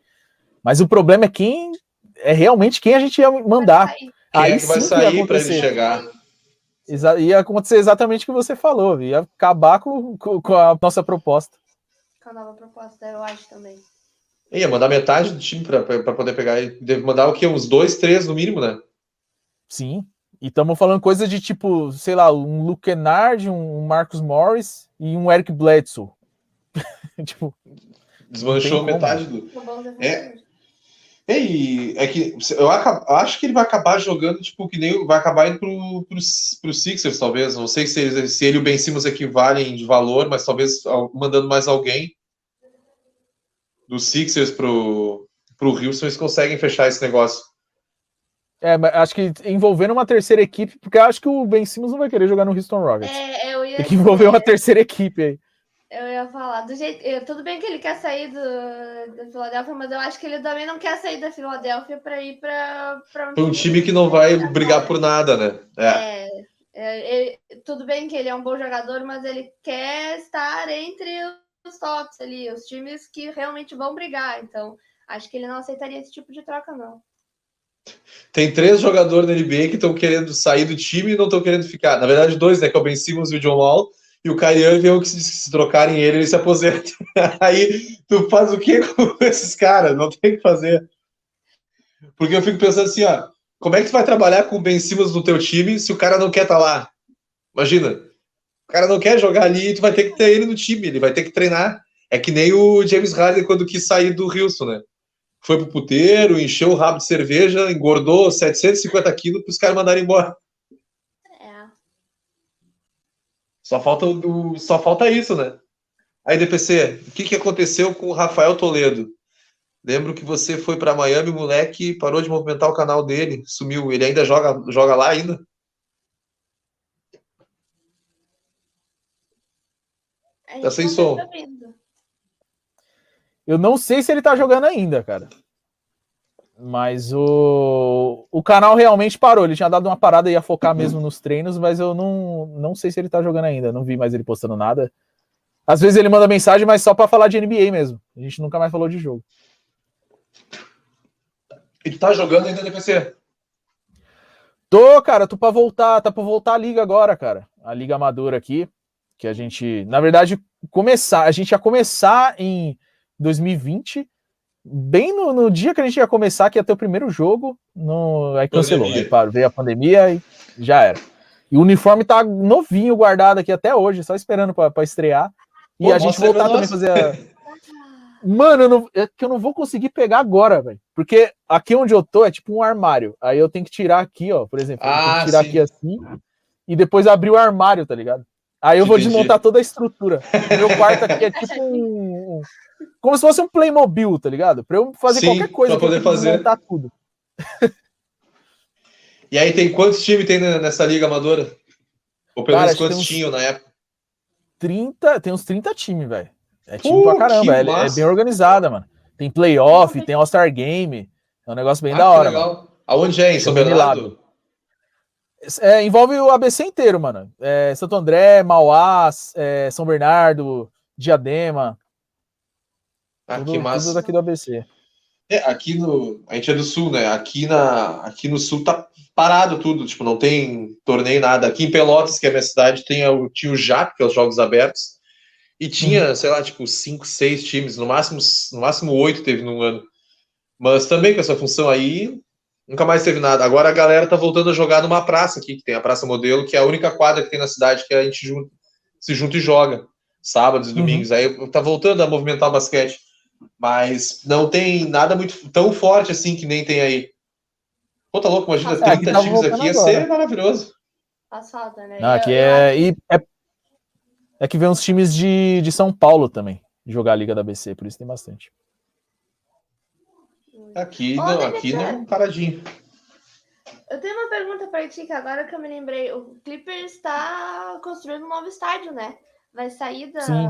[SPEAKER 3] Mas o problema é quem é realmente quem a gente ia mandar.
[SPEAKER 2] Quem Aí é que vai sair para ele chegar?
[SPEAKER 3] Exa ia acontecer exatamente o que você falou, ia acabar com, com, com a nossa proposta.
[SPEAKER 4] Com a nova proposta, eu acho também.
[SPEAKER 2] Ia mandar metade do time para poder pegar. Deve mandar o quê? Uns dois, três no mínimo, né?
[SPEAKER 3] Sim. E estamos falando coisa de tipo, sei lá, um Luke Kennard, um Marcus Morris e um Eric Bledsoe. (laughs) tipo.
[SPEAKER 2] Desmanchou metade do. É. E é que eu acho que ele vai acabar jogando, tipo, que nem vai acabar indo pro, pro, pro Sixers, talvez. Não sei se ele, se ele e o Ben Simmons equivalem de valor, mas talvez mandando mais alguém do Sixers pro, pro Houston, eles conseguem fechar esse negócio.
[SPEAKER 3] É, mas acho que envolvendo uma terceira equipe, porque acho que o Ben Simmons não vai querer jogar no Houston Rockets.
[SPEAKER 4] É, eu ia
[SPEAKER 3] Tem que envolver uma terceira equipe aí.
[SPEAKER 4] Eu ia falar, do jeito. Tudo bem que ele quer sair do, da Filadélfia, mas eu acho que ele também não quer sair da Filadélfia para ir para
[SPEAKER 2] um, um time que não vai brigar por nada, né?
[SPEAKER 4] É. é, é ele, tudo bem que ele é um bom jogador, mas ele quer estar entre os tops ali, os times que realmente vão brigar. Então, acho que ele não aceitaria esse tipo de troca, não.
[SPEAKER 2] Tem três jogadores da NBA que estão querendo sair do time e não estão querendo ficar. Na verdade, dois, né? Que é o Ben Simmons e o John Wall. E o Kyrie Irving, que se, se trocarem ele, ele se aposenta. (laughs) Aí tu faz o que com (laughs) esses caras? Não tem o que fazer. Porque eu fico pensando assim, ó. Como é que tu vai trabalhar com o Ben Simmons no teu time se o cara não quer estar tá lá? Imagina. O cara não quer jogar ali e tu vai ter que ter ele no time. Ele vai ter que treinar. É que nem o James Harden quando quis sair do Houston, né? foi pro puteiro, encheu o rabo de cerveja, engordou 750 quilos para os caras mandarem embora. É. Só falta, o, só falta isso, né? Aí, DPC, o que, que aconteceu com o Rafael Toledo? Lembro que você foi para Miami, moleque, parou de movimentar o canal dele, sumiu. Ele ainda joga, joga lá ainda? Tá sem som.
[SPEAKER 3] Eu não sei se ele tá jogando ainda, cara. Mas o, o canal realmente parou. Ele tinha dado uma parada e ia focar mesmo nos treinos, mas eu não, não sei se ele tá jogando ainda. Não vi mais ele postando nada. Às vezes ele manda mensagem, mas só para falar de NBA mesmo. A gente nunca mais falou de jogo.
[SPEAKER 2] E tu tá jogando ainda DPC?
[SPEAKER 3] Tô, cara, tô pra voltar, tá pra voltar a liga agora, cara. A liga amadora aqui, que a gente, na verdade, começar, a gente ia começar em 2020, bem no, no, dia que a gente ia começar, que ia ter o primeiro jogo, no, aí cancelou, né? veio a pandemia e já era. E o uniforme tá novinho, guardado aqui até hoje, só esperando para estrear. E Pô, a gente voltar também fazer a... Mano, eu não, é que eu não vou conseguir pegar agora, velho. Porque aqui onde eu tô é tipo um armário. Aí eu tenho que tirar aqui, ó, por exemplo. Ah, tirar sim. aqui assim e depois abrir o armário, tá ligado? Aí eu vou Entendi. desmontar toda a estrutura. (laughs) Meu quarto aqui é tipo um. Como se fosse um Playmobil, tá ligado? Pra eu fazer sim, qualquer coisa.
[SPEAKER 2] Pra poder fazer.
[SPEAKER 3] Desmontar tudo. (laughs)
[SPEAKER 2] E aí tem quantos times tem nessa liga amadora? Ou pelo menos quantos tinham na época?
[SPEAKER 3] 30, tem uns 30 times, velho. É time uh, pra caramba, é, é, bem organizada, mano. Tem playoff, tem All-Star Game. É um negócio bem ah, da hora. Legal.
[SPEAKER 2] Aonde é? Em São Bernardo?
[SPEAKER 3] É, envolve o ABC inteiro, mano. É, Santo André, Mauá, é, São Bernardo, Diadema.
[SPEAKER 2] Ah, tudo, que massa.
[SPEAKER 3] Tudo daqui do ABC.
[SPEAKER 2] É, aqui no. A gente é do sul, né? Aqui, na, aqui no sul tá parado tudo, tipo, não tem torneio nada. Aqui em Pelotas, que é a minha cidade, tem o, tinha o JAP, que é os Jogos Abertos, e tinha, uhum. sei lá, tipo, cinco, seis times, no máximo, no máximo oito teve num ano. Mas também com essa função aí, nunca mais teve nada. Agora a galera tá voltando a jogar numa praça aqui, que tem a Praça Modelo, que é a única quadra que tem na cidade que a gente junta, se junta e joga, sábados e uhum. domingos. Uhum. Aí tá voltando a movimentar o basquete. Mas não tem nada muito tão forte assim que nem tem aí. Pô, tá louco, imagina, Passada. 30 é, tá times aqui ia ser maravilhoso.
[SPEAKER 4] Passada, né?
[SPEAKER 3] Não, aqui é, e é. É que vem uns times de, de São Paulo também jogar a Liga da BC, por isso tem bastante.
[SPEAKER 2] Aqui, não, aqui não, paradinho.
[SPEAKER 4] Eu tenho uma pergunta para ti que agora que eu me lembrei. O Clippers está construindo um novo estádio, né? Vai sair da. Sim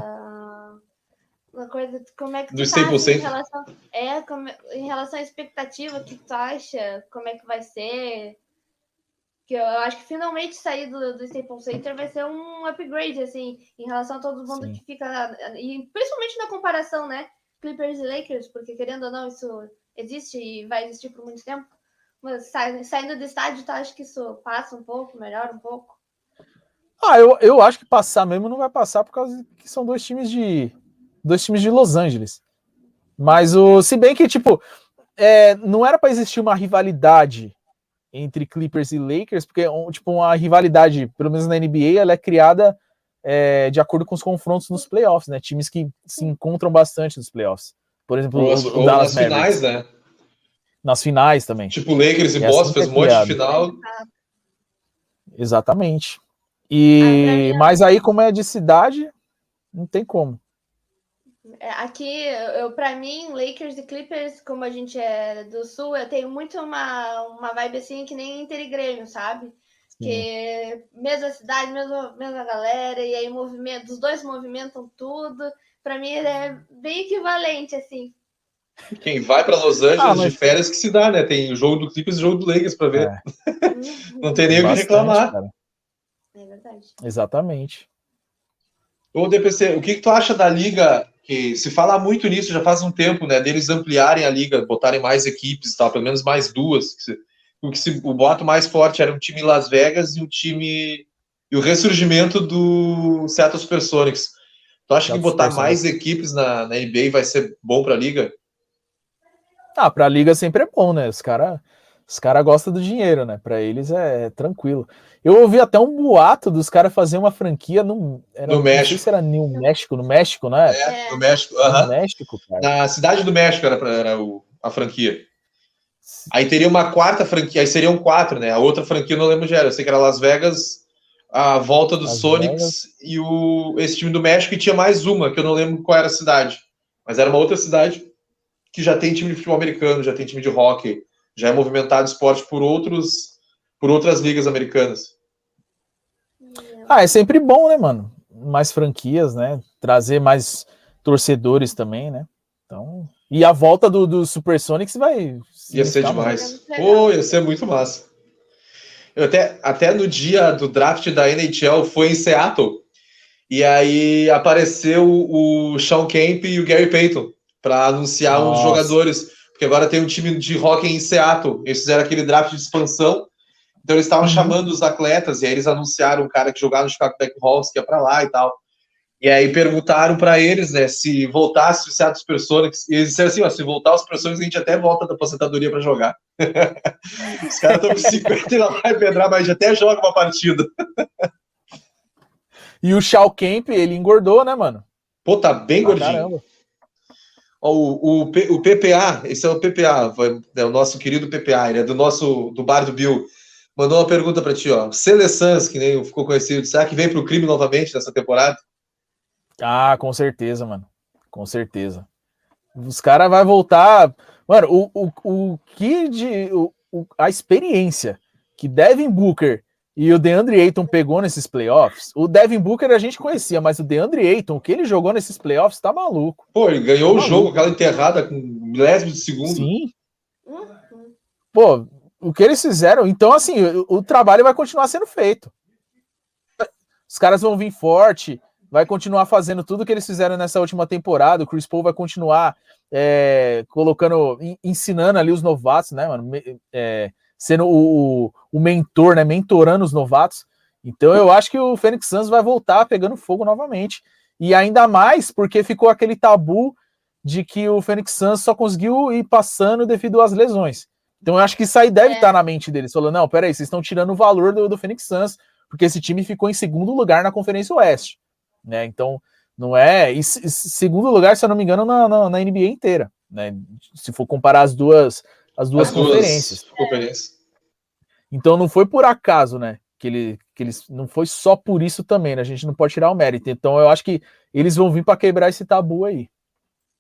[SPEAKER 4] uma coisa, como é que tu
[SPEAKER 2] Do tá
[SPEAKER 4] em relação, é, como, em relação à expectativa, o que tu acha, como é que vai ser? Que eu, eu acho que finalmente sair do, do Staples Center vai ser um upgrade, assim, em relação a todo mundo Sim. que fica, e principalmente na comparação, né, Clippers e Lakers, porque querendo ou não, isso existe e vai existir por muito tempo, mas saindo do estádio, tu acha que isso passa um pouco, melhora um pouco?
[SPEAKER 3] Ah, eu, eu acho que passar mesmo não vai passar por causa que são dois times de dois times de Los Angeles. Mas o. Se bem que, tipo, é, não era para existir uma rivalidade entre Clippers e Lakers, porque, tipo, uma rivalidade, pelo menos na NBA, ela é criada é, de acordo com os confrontos nos playoffs, né? Times que se encontram bastante nos playoffs. Por exemplo, ou,
[SPEAKER 2] o, o Dallas nas Mavericks. finais, né?
[SPEAKER 3] Nas finais também.
[SPEAKER 2] Tipo, Lakers e é Boston fez um monte de final.
[SPEAKER 3] Exatamente. E mas aí, como é de cidade, não tem como.
[SPEAKER 4] É, aqui, eu, para mim, Lakers e Clippers, como a gente é do Sul, eu tenho muito uma, uma vibe assim que nem Inter e Grêmio, sabe? Que mesma cidade, mesma, mesma galera, e aí movimento, os dois movimentam tudo. Para mim é bem equivalente, assim.
[SPEAKER 2] Quem vai para Los Angeles ah, mas... de férias que se dá, né? Tem o jogo do Clippers e o jogo do Lakers para ver. É. (laughs) Não tem nem o que reclamar. Cara.
[SPEAKER 4] É verdade.
[SPEAKER 3] Exatamente.
[SPEAKER 2] Ô, DPC, o que, que tu acha da liga que se fala muito nisso já faz um tempo, né, deles ampliarem a liga, botarem mais equipes e tal, pelo menos mais duas. O que se, o boato mais forte era um time Las Vegas e o time e o ressurgimento do Seattle Supersonics. Tu acha que botar mais equipes na, na NBA vai ser bom para a liga?
[SPEAKER 3] Ah, para a liga sempre é bom, né? Os caras os cara gostam do dinheiro, né? Para eles é, é tranquilo. Eu ouvi até um boato dos caras fazer uma franquia no,
[SPEAKER 2] era, no México. Não sei
[SPEAKER 3] se era no México, no México, né?
[SPEAKER 2] É, no México. Uh -huh.
[SPEAKER 3] No México,
[SPEAKER 2] cara. Na cidade do México era, pra, era o, a franquia. Aí teria uma quarta franquia, aí seriam quatro, né? A outra franquia eu não lembro de era. Eu sei que era Las Vegas, a volta dos
[SPEAKER 3] As
[SPEAKER 2] Sonics
[SPEAKER 3] Vegas.
[SPEAKER 2] e o, esse time do México e tinha mais uma, que eu não lembro qual era a cidade. Mas era uma outra cidade que já tem time de futebol americano, já tem time de hockey, já é movimentado esporte por outros por outras ligas americanas.
[SPEAKER 3] Ah, é sempre bom, né, mano? Mais franquias, né? Trazer mais torcedores também, né? Então. E a volta do, do Super Sonics vai.
[SPEAKER 2] Ia ser demais. Pô, ia ser muito massa. Eu até, até no dia do draft da NHL foi em Seattle. E aí apareceu o Sean Kemp e o Gary Payton para anunciar
[SPEAKER 3] Nossa.
[SPEAKER 2] jogadores. Porque agora tem um time de hockey em Seattle. Eles fizeram aquele draft de expansão. Então eles estavam
[SPEAKER 3] Uhum.
[SPEAKER 2] chamando os atletas e aí eles anunciaram um cara que jogava no Chicago Blackhawks que ia para lá e tal. E aí perguntaram para eles, né, se voltasse o Seattle Supersonics. E eles disseram assim, ó, se voltar os Supersonics a gente até volta da aposentadoria para jogar. (laughs) Os caras estão com 50 e não vai pedrar, mas a gente até joga uma partida.
[SPEAKER 3] E o Shao Kemp, ele engordou, né, mano?
[SPEAKER 2] Pô, tá bem
[SPEAKER 3] Pra
[SPEAKER 2] gordinho.
[SPEAKER 3] caramba.
[SPEAKER 2] Ó, o, o, o PPA, esse é o PPA, é o nosso querido PPA, ele é do nosso, do bar do Bill. Mandou uma pergunta pra ti, ó. Cele Sans, que nem ficou conhecido, será que vem pro crime novamente nessa temporada?
[SPEAKER 3] Ah, com certeza, mano. Com certeza. Os caras vão voltar. Mano, o, o, o que de. O, o- a experiência que Devin Booker e o DeAndre Ayton pegou nesses playoffs. O Devin Booker a gente conhecia, mas o DeAndre Ayton, o que ele jogou nesses playoffs, tá maluco.
[SPEAKER 2] Pô, ele ganhou o
[SPEAKER 3] Maluco.
[SPEAKER 2] jogo, aquela enterrada com milésimo de segundo.
[SPEAKER 3] Sim.
[SPEAKER 4] Uhum.
[SPEAKER 3] Pô, o que eles fizeram. Então, assim, o, o trabalho vai continuar sendo feito. Os caras vão vir forte, vai continuar fazendo tudo que eles fizeram nessa última temporada. O Chris Paul vai continuar é, colocando, en- ensinando ali os novatos, né, mano? É, sendo o, o- mentor, né? Mentorando os novatos. Então, eu acho que o Phoenix Suns vai voltar pegando fogo novamente. E ainda mais porque ficou aquele tabu de que o Phoenix Suns só conseguiu ir passando devido às lesões. Então eu acho que isso aí deve
[SPEAKER 4] É.
[SPEAKER 3] estar na mente deles. Falou, não, peraí, vocês estão tirando o valor do, do Phoenix Suns, porque esse time ficou em segundo lugar na Conferência Oeste. Né? Então, não é. E se- se- segundo lugar, se eu não me engano, na, na, na NBA inteira. Né? Se for comparar as duas, as duas
[SPEAKER 2] As duas
[SPEAKER 3] conferências.
[SPEAKER 2] conferências.
[SPEAKER 3] Então não foi por acaso, né? Que, ele, que eles. Não foi só por isso também, né? A gente não pode tirar o mérito. Então eu acho que eles vão vir para quebrar esse tabu aí.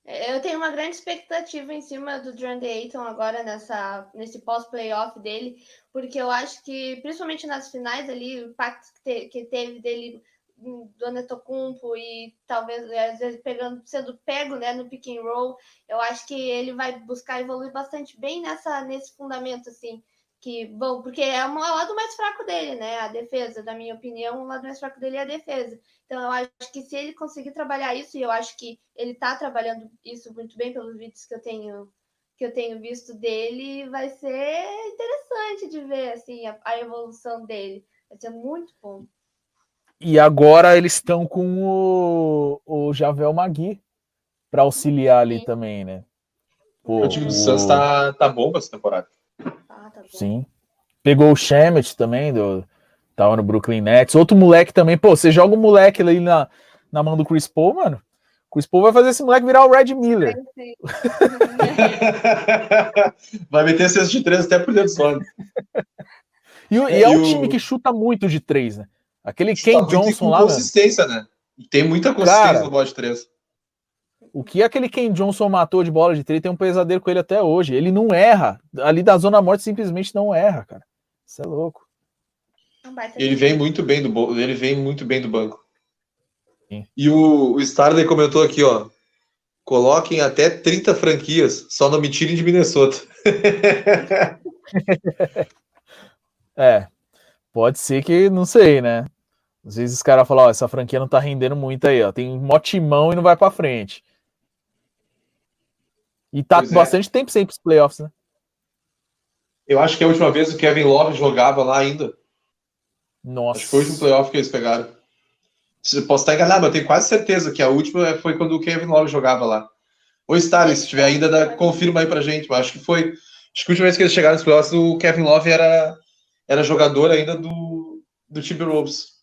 [SPEAKER 4] Eu tenho uma grande expectativa em cima do Durant Ayton agora nessa, nesse pós-playoff dele, porque eu acho que, principalmente nas finais ali, o impacto que, te- que teve dele do Anetocumpo e talvez às vezes pegando, sendo pego né, no pick and roll, eu acho que ele vai buscar evoluir bastante bem nessa, nesse fundamento, assim, que, bom, porque é o lado mais fraco dele, né, a defesa, na minha opinião, o lado mais fraco dele é a defesa. Então, eu acho que se ele conseguir trabalhar isso, e eu acho que ele está trabalhando isso muito bem pelos vídeos que eu tenho que eu tenho visto dele, vai ser interessante de ver assim a, a evolução dele. Vai ser muito bom.
[SPEAKER 3] E agora eles estão com o, o Javel Magui para auxiliar ali
[SPEAKER 4] Sim.
[SPEAKER 3] também, né? Pô,
[SPEAKER 2] O time do Suns tá, tá bom essa temporada.
[SPEAKER 4] Ah, tá bom.
[SPEAKER 3] Sim. Pegou o Shemet também, do, tava no Brooklyn Nets. Outro moleque também, pô, você joga o moleque ali na, na mão do Chris Paul, mano. O Chris Paul vai fazer esse moleque virar o Red Miller.
[SPEAKER 2] Vai (laughs) meter cesta de três até por dentro do.
[SPEAKER 3] E, o- e
[SPEAKER 2] É,
[SPEAKER 3] é um
[SPEAKER 2] e o-
[SPEAKER 3] time que chuta muito de três, né? Aquele
[SPEAKER 2] Tá
[SPEAKER 3] Ken
[SPEAKER 2] muito
[SPEAKER 3] Johnson lá, mano.
[SPEAKER 2] consistência, né? Tem muita consistência
[SPEAKER 3] Cara,
[SPEAKER 2] no bote de três.
[SPEAKER 3] O que aquele Ken Johnson matou de bola de três tem um pesadelo com ele até hoje. Ele não erra. Ali da Zona Morte simplesmente não erra, cara. Isso é louco.
[SPEAKER 4] Baita
[SPEAKER 2] Ele vem muito bem do bo- ele vem muito bem do banco.
[SPEAKER 3] Sim.
[SPEAKER 2] E o, o Starley comentou aqui, ó. Coloquem até 30 franquias, só não me tirem de Minnesota. (laughs) (laughs)
[SPEAKER 3] É. Pode ser que, não sei, né? Às vezes os caras falam, ó, essa franquia não tá rendendo muito aí, ó. Tem um mó timão e não vai pra frente. E tá
[SPEAKER 2] Pois é.
[SPEAKER 3] bastante tempo sem pros playoffs, né?
[SPEAKER 2] Eu acho que a última vez o Kevin Love jogava lá ainda.
[SPEAKER 3] Nossa.
[SPEAKER 2] Acho que foi o último playoff que eles pegaram. Posso estar enganado, mas eu tenho quase certeza que a última foi quando o Kevin Love jogava lá. Ou Starley, se tiver ainda, dá- confirma aí pra gente. Mas acho que foi. Acho que a última vez que eles chegaram nos playoffs, o Kevin Love era, era jogador ainda do, do Timberwolves.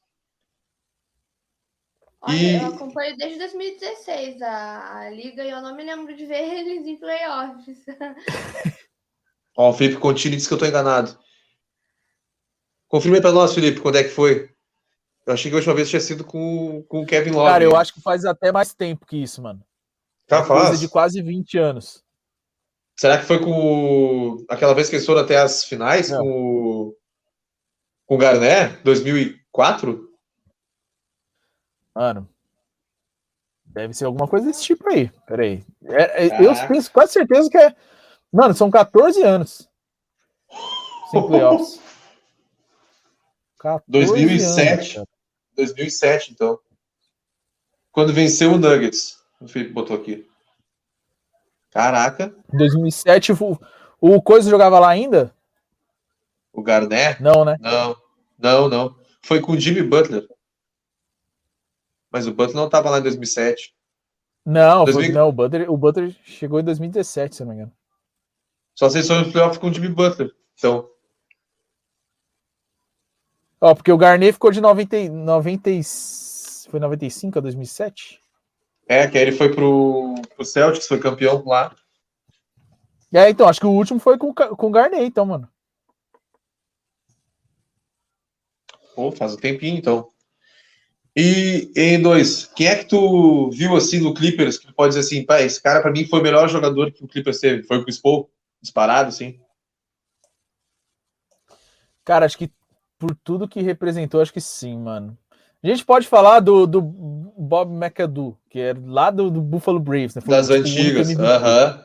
[SPEAKER 4] Olha,
[SPEAKER 2] E-
[SPEAKER 4] eu acompanho desde 2016 a, a liga e eu não me lembro de ver eles em playoffs. (laughs)
[SPEAKER 2] Ó, o Felipe Contini disse que eu tô enganado. Confirma aí pra nós, Felipe, quando é que foi. Eu achei que a última vez tinha sido com, com o Kevin Love.
[SPEAKER 3] Cara, eu acho que faz até mais tempo que isso, mano.
[SPEAKER 2] Tá
[SPEAKER 3] É coisa
[SPEAKER 2] fácil.
[SPEAKER 3] de quase 20 anos.
[SPEAKER 2] Será que foi com aquela vez que eles foram até as finais
[SPEAKER 3] Não.
[SPEAKER 2] com o, com o Garnet, 2004?
[SPEAKER 3] Mano. Deve ser alguma coisa desse tipo aí. Peraí. É, é, eu tenho quase certeza que é. Mano, são 14 anos. Sem (laughs) playoffs. 14
[SPEAKER 2] 2007.
[SPEAKER 3] anos, cara.
[SPEAKER 2] 2007, então. Quando venceu o Nuggets. O Felipe botou aqui. Caraca,
[SPEAKER 3] 2007, o, o Coisa jogava lá ainda?
[SPEAKER 2] o Garnet?
[SPEAKER 3] Não, né?
[SPEAKER 2] Não, não, não. Foi com o Jimmy Butler. Mas o Butler não estava lá em 2007.
[SPEAKER 3] Não, foi-
[SPEAKER 2] 2000.
[SPEAKER 3] não o, Butler, o Butler chegou em 2017, se não me engano.
[SPEAKER 2] Só foram no playoff com o Jimmy Butler. Então,
[SPEAKER 3] Ó, porque o Garnet ficou de 90, e- 90 e- foi 95 a 2007?
[SPEAKER 2] é, que aí ele foi pro, pro Celtics, foi campeão lá.
[SPEAKER 3] É, então, acho que o último foi com, com o Garnet, então, mano.
[SPEAKER 2] Pô, faz um tempinho, então. E em dois, quem é que tu viu assim no Clippers que tu pode dizer assim, pá, esse cara pra mim foi o melhor jogador que o Clippers teve? Foi o Chris Paul? Disparado, assim?
[SPEAKER 3] Cara, acho que por tudo que representou, acho que sim, mano. A gente pode falar do, do Bob McAdoo, que é lá do, do Buffalo Braves, né? Foi,
[SPEAKER 2] Das
[SPEAKER 3] o
[SPEAKER 2] antigas. Aham.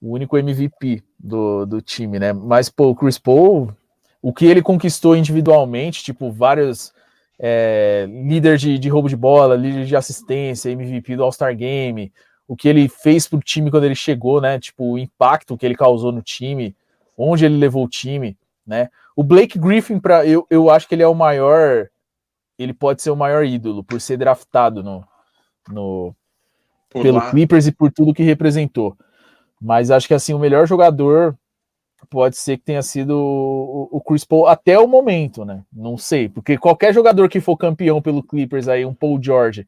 [SPEAKER 3] o único MVP do, do time, né? Mas, pô, o Chris Paul, o que ele conquistou individualmente, tipo, vários é, líderes de, de roubo de bola, líder de assistência, MVP do All-Star Game, o que ele fez pro time quando ele chegou, né? Tipo, o impacto que ele causou no time, onde ele levou o time, né? O Blake Griffin, pra, eu, eu acho que ele é o maior, ele pode ser o maior ídolo, por ser draftado no, no,
[SPEAKER 2] Por
[SPEAKER 3] pelo
[SPEAKER 2] lá.
[SPEAKER 3] Clippers e por tudo que representou. Mas acho que assim, o melhor jogador pode ser que tenha sido o, Chris Paul até o momento, né? Não sei, porque qualquer jogador que for campeão pelo Clippers aí, um Paul George,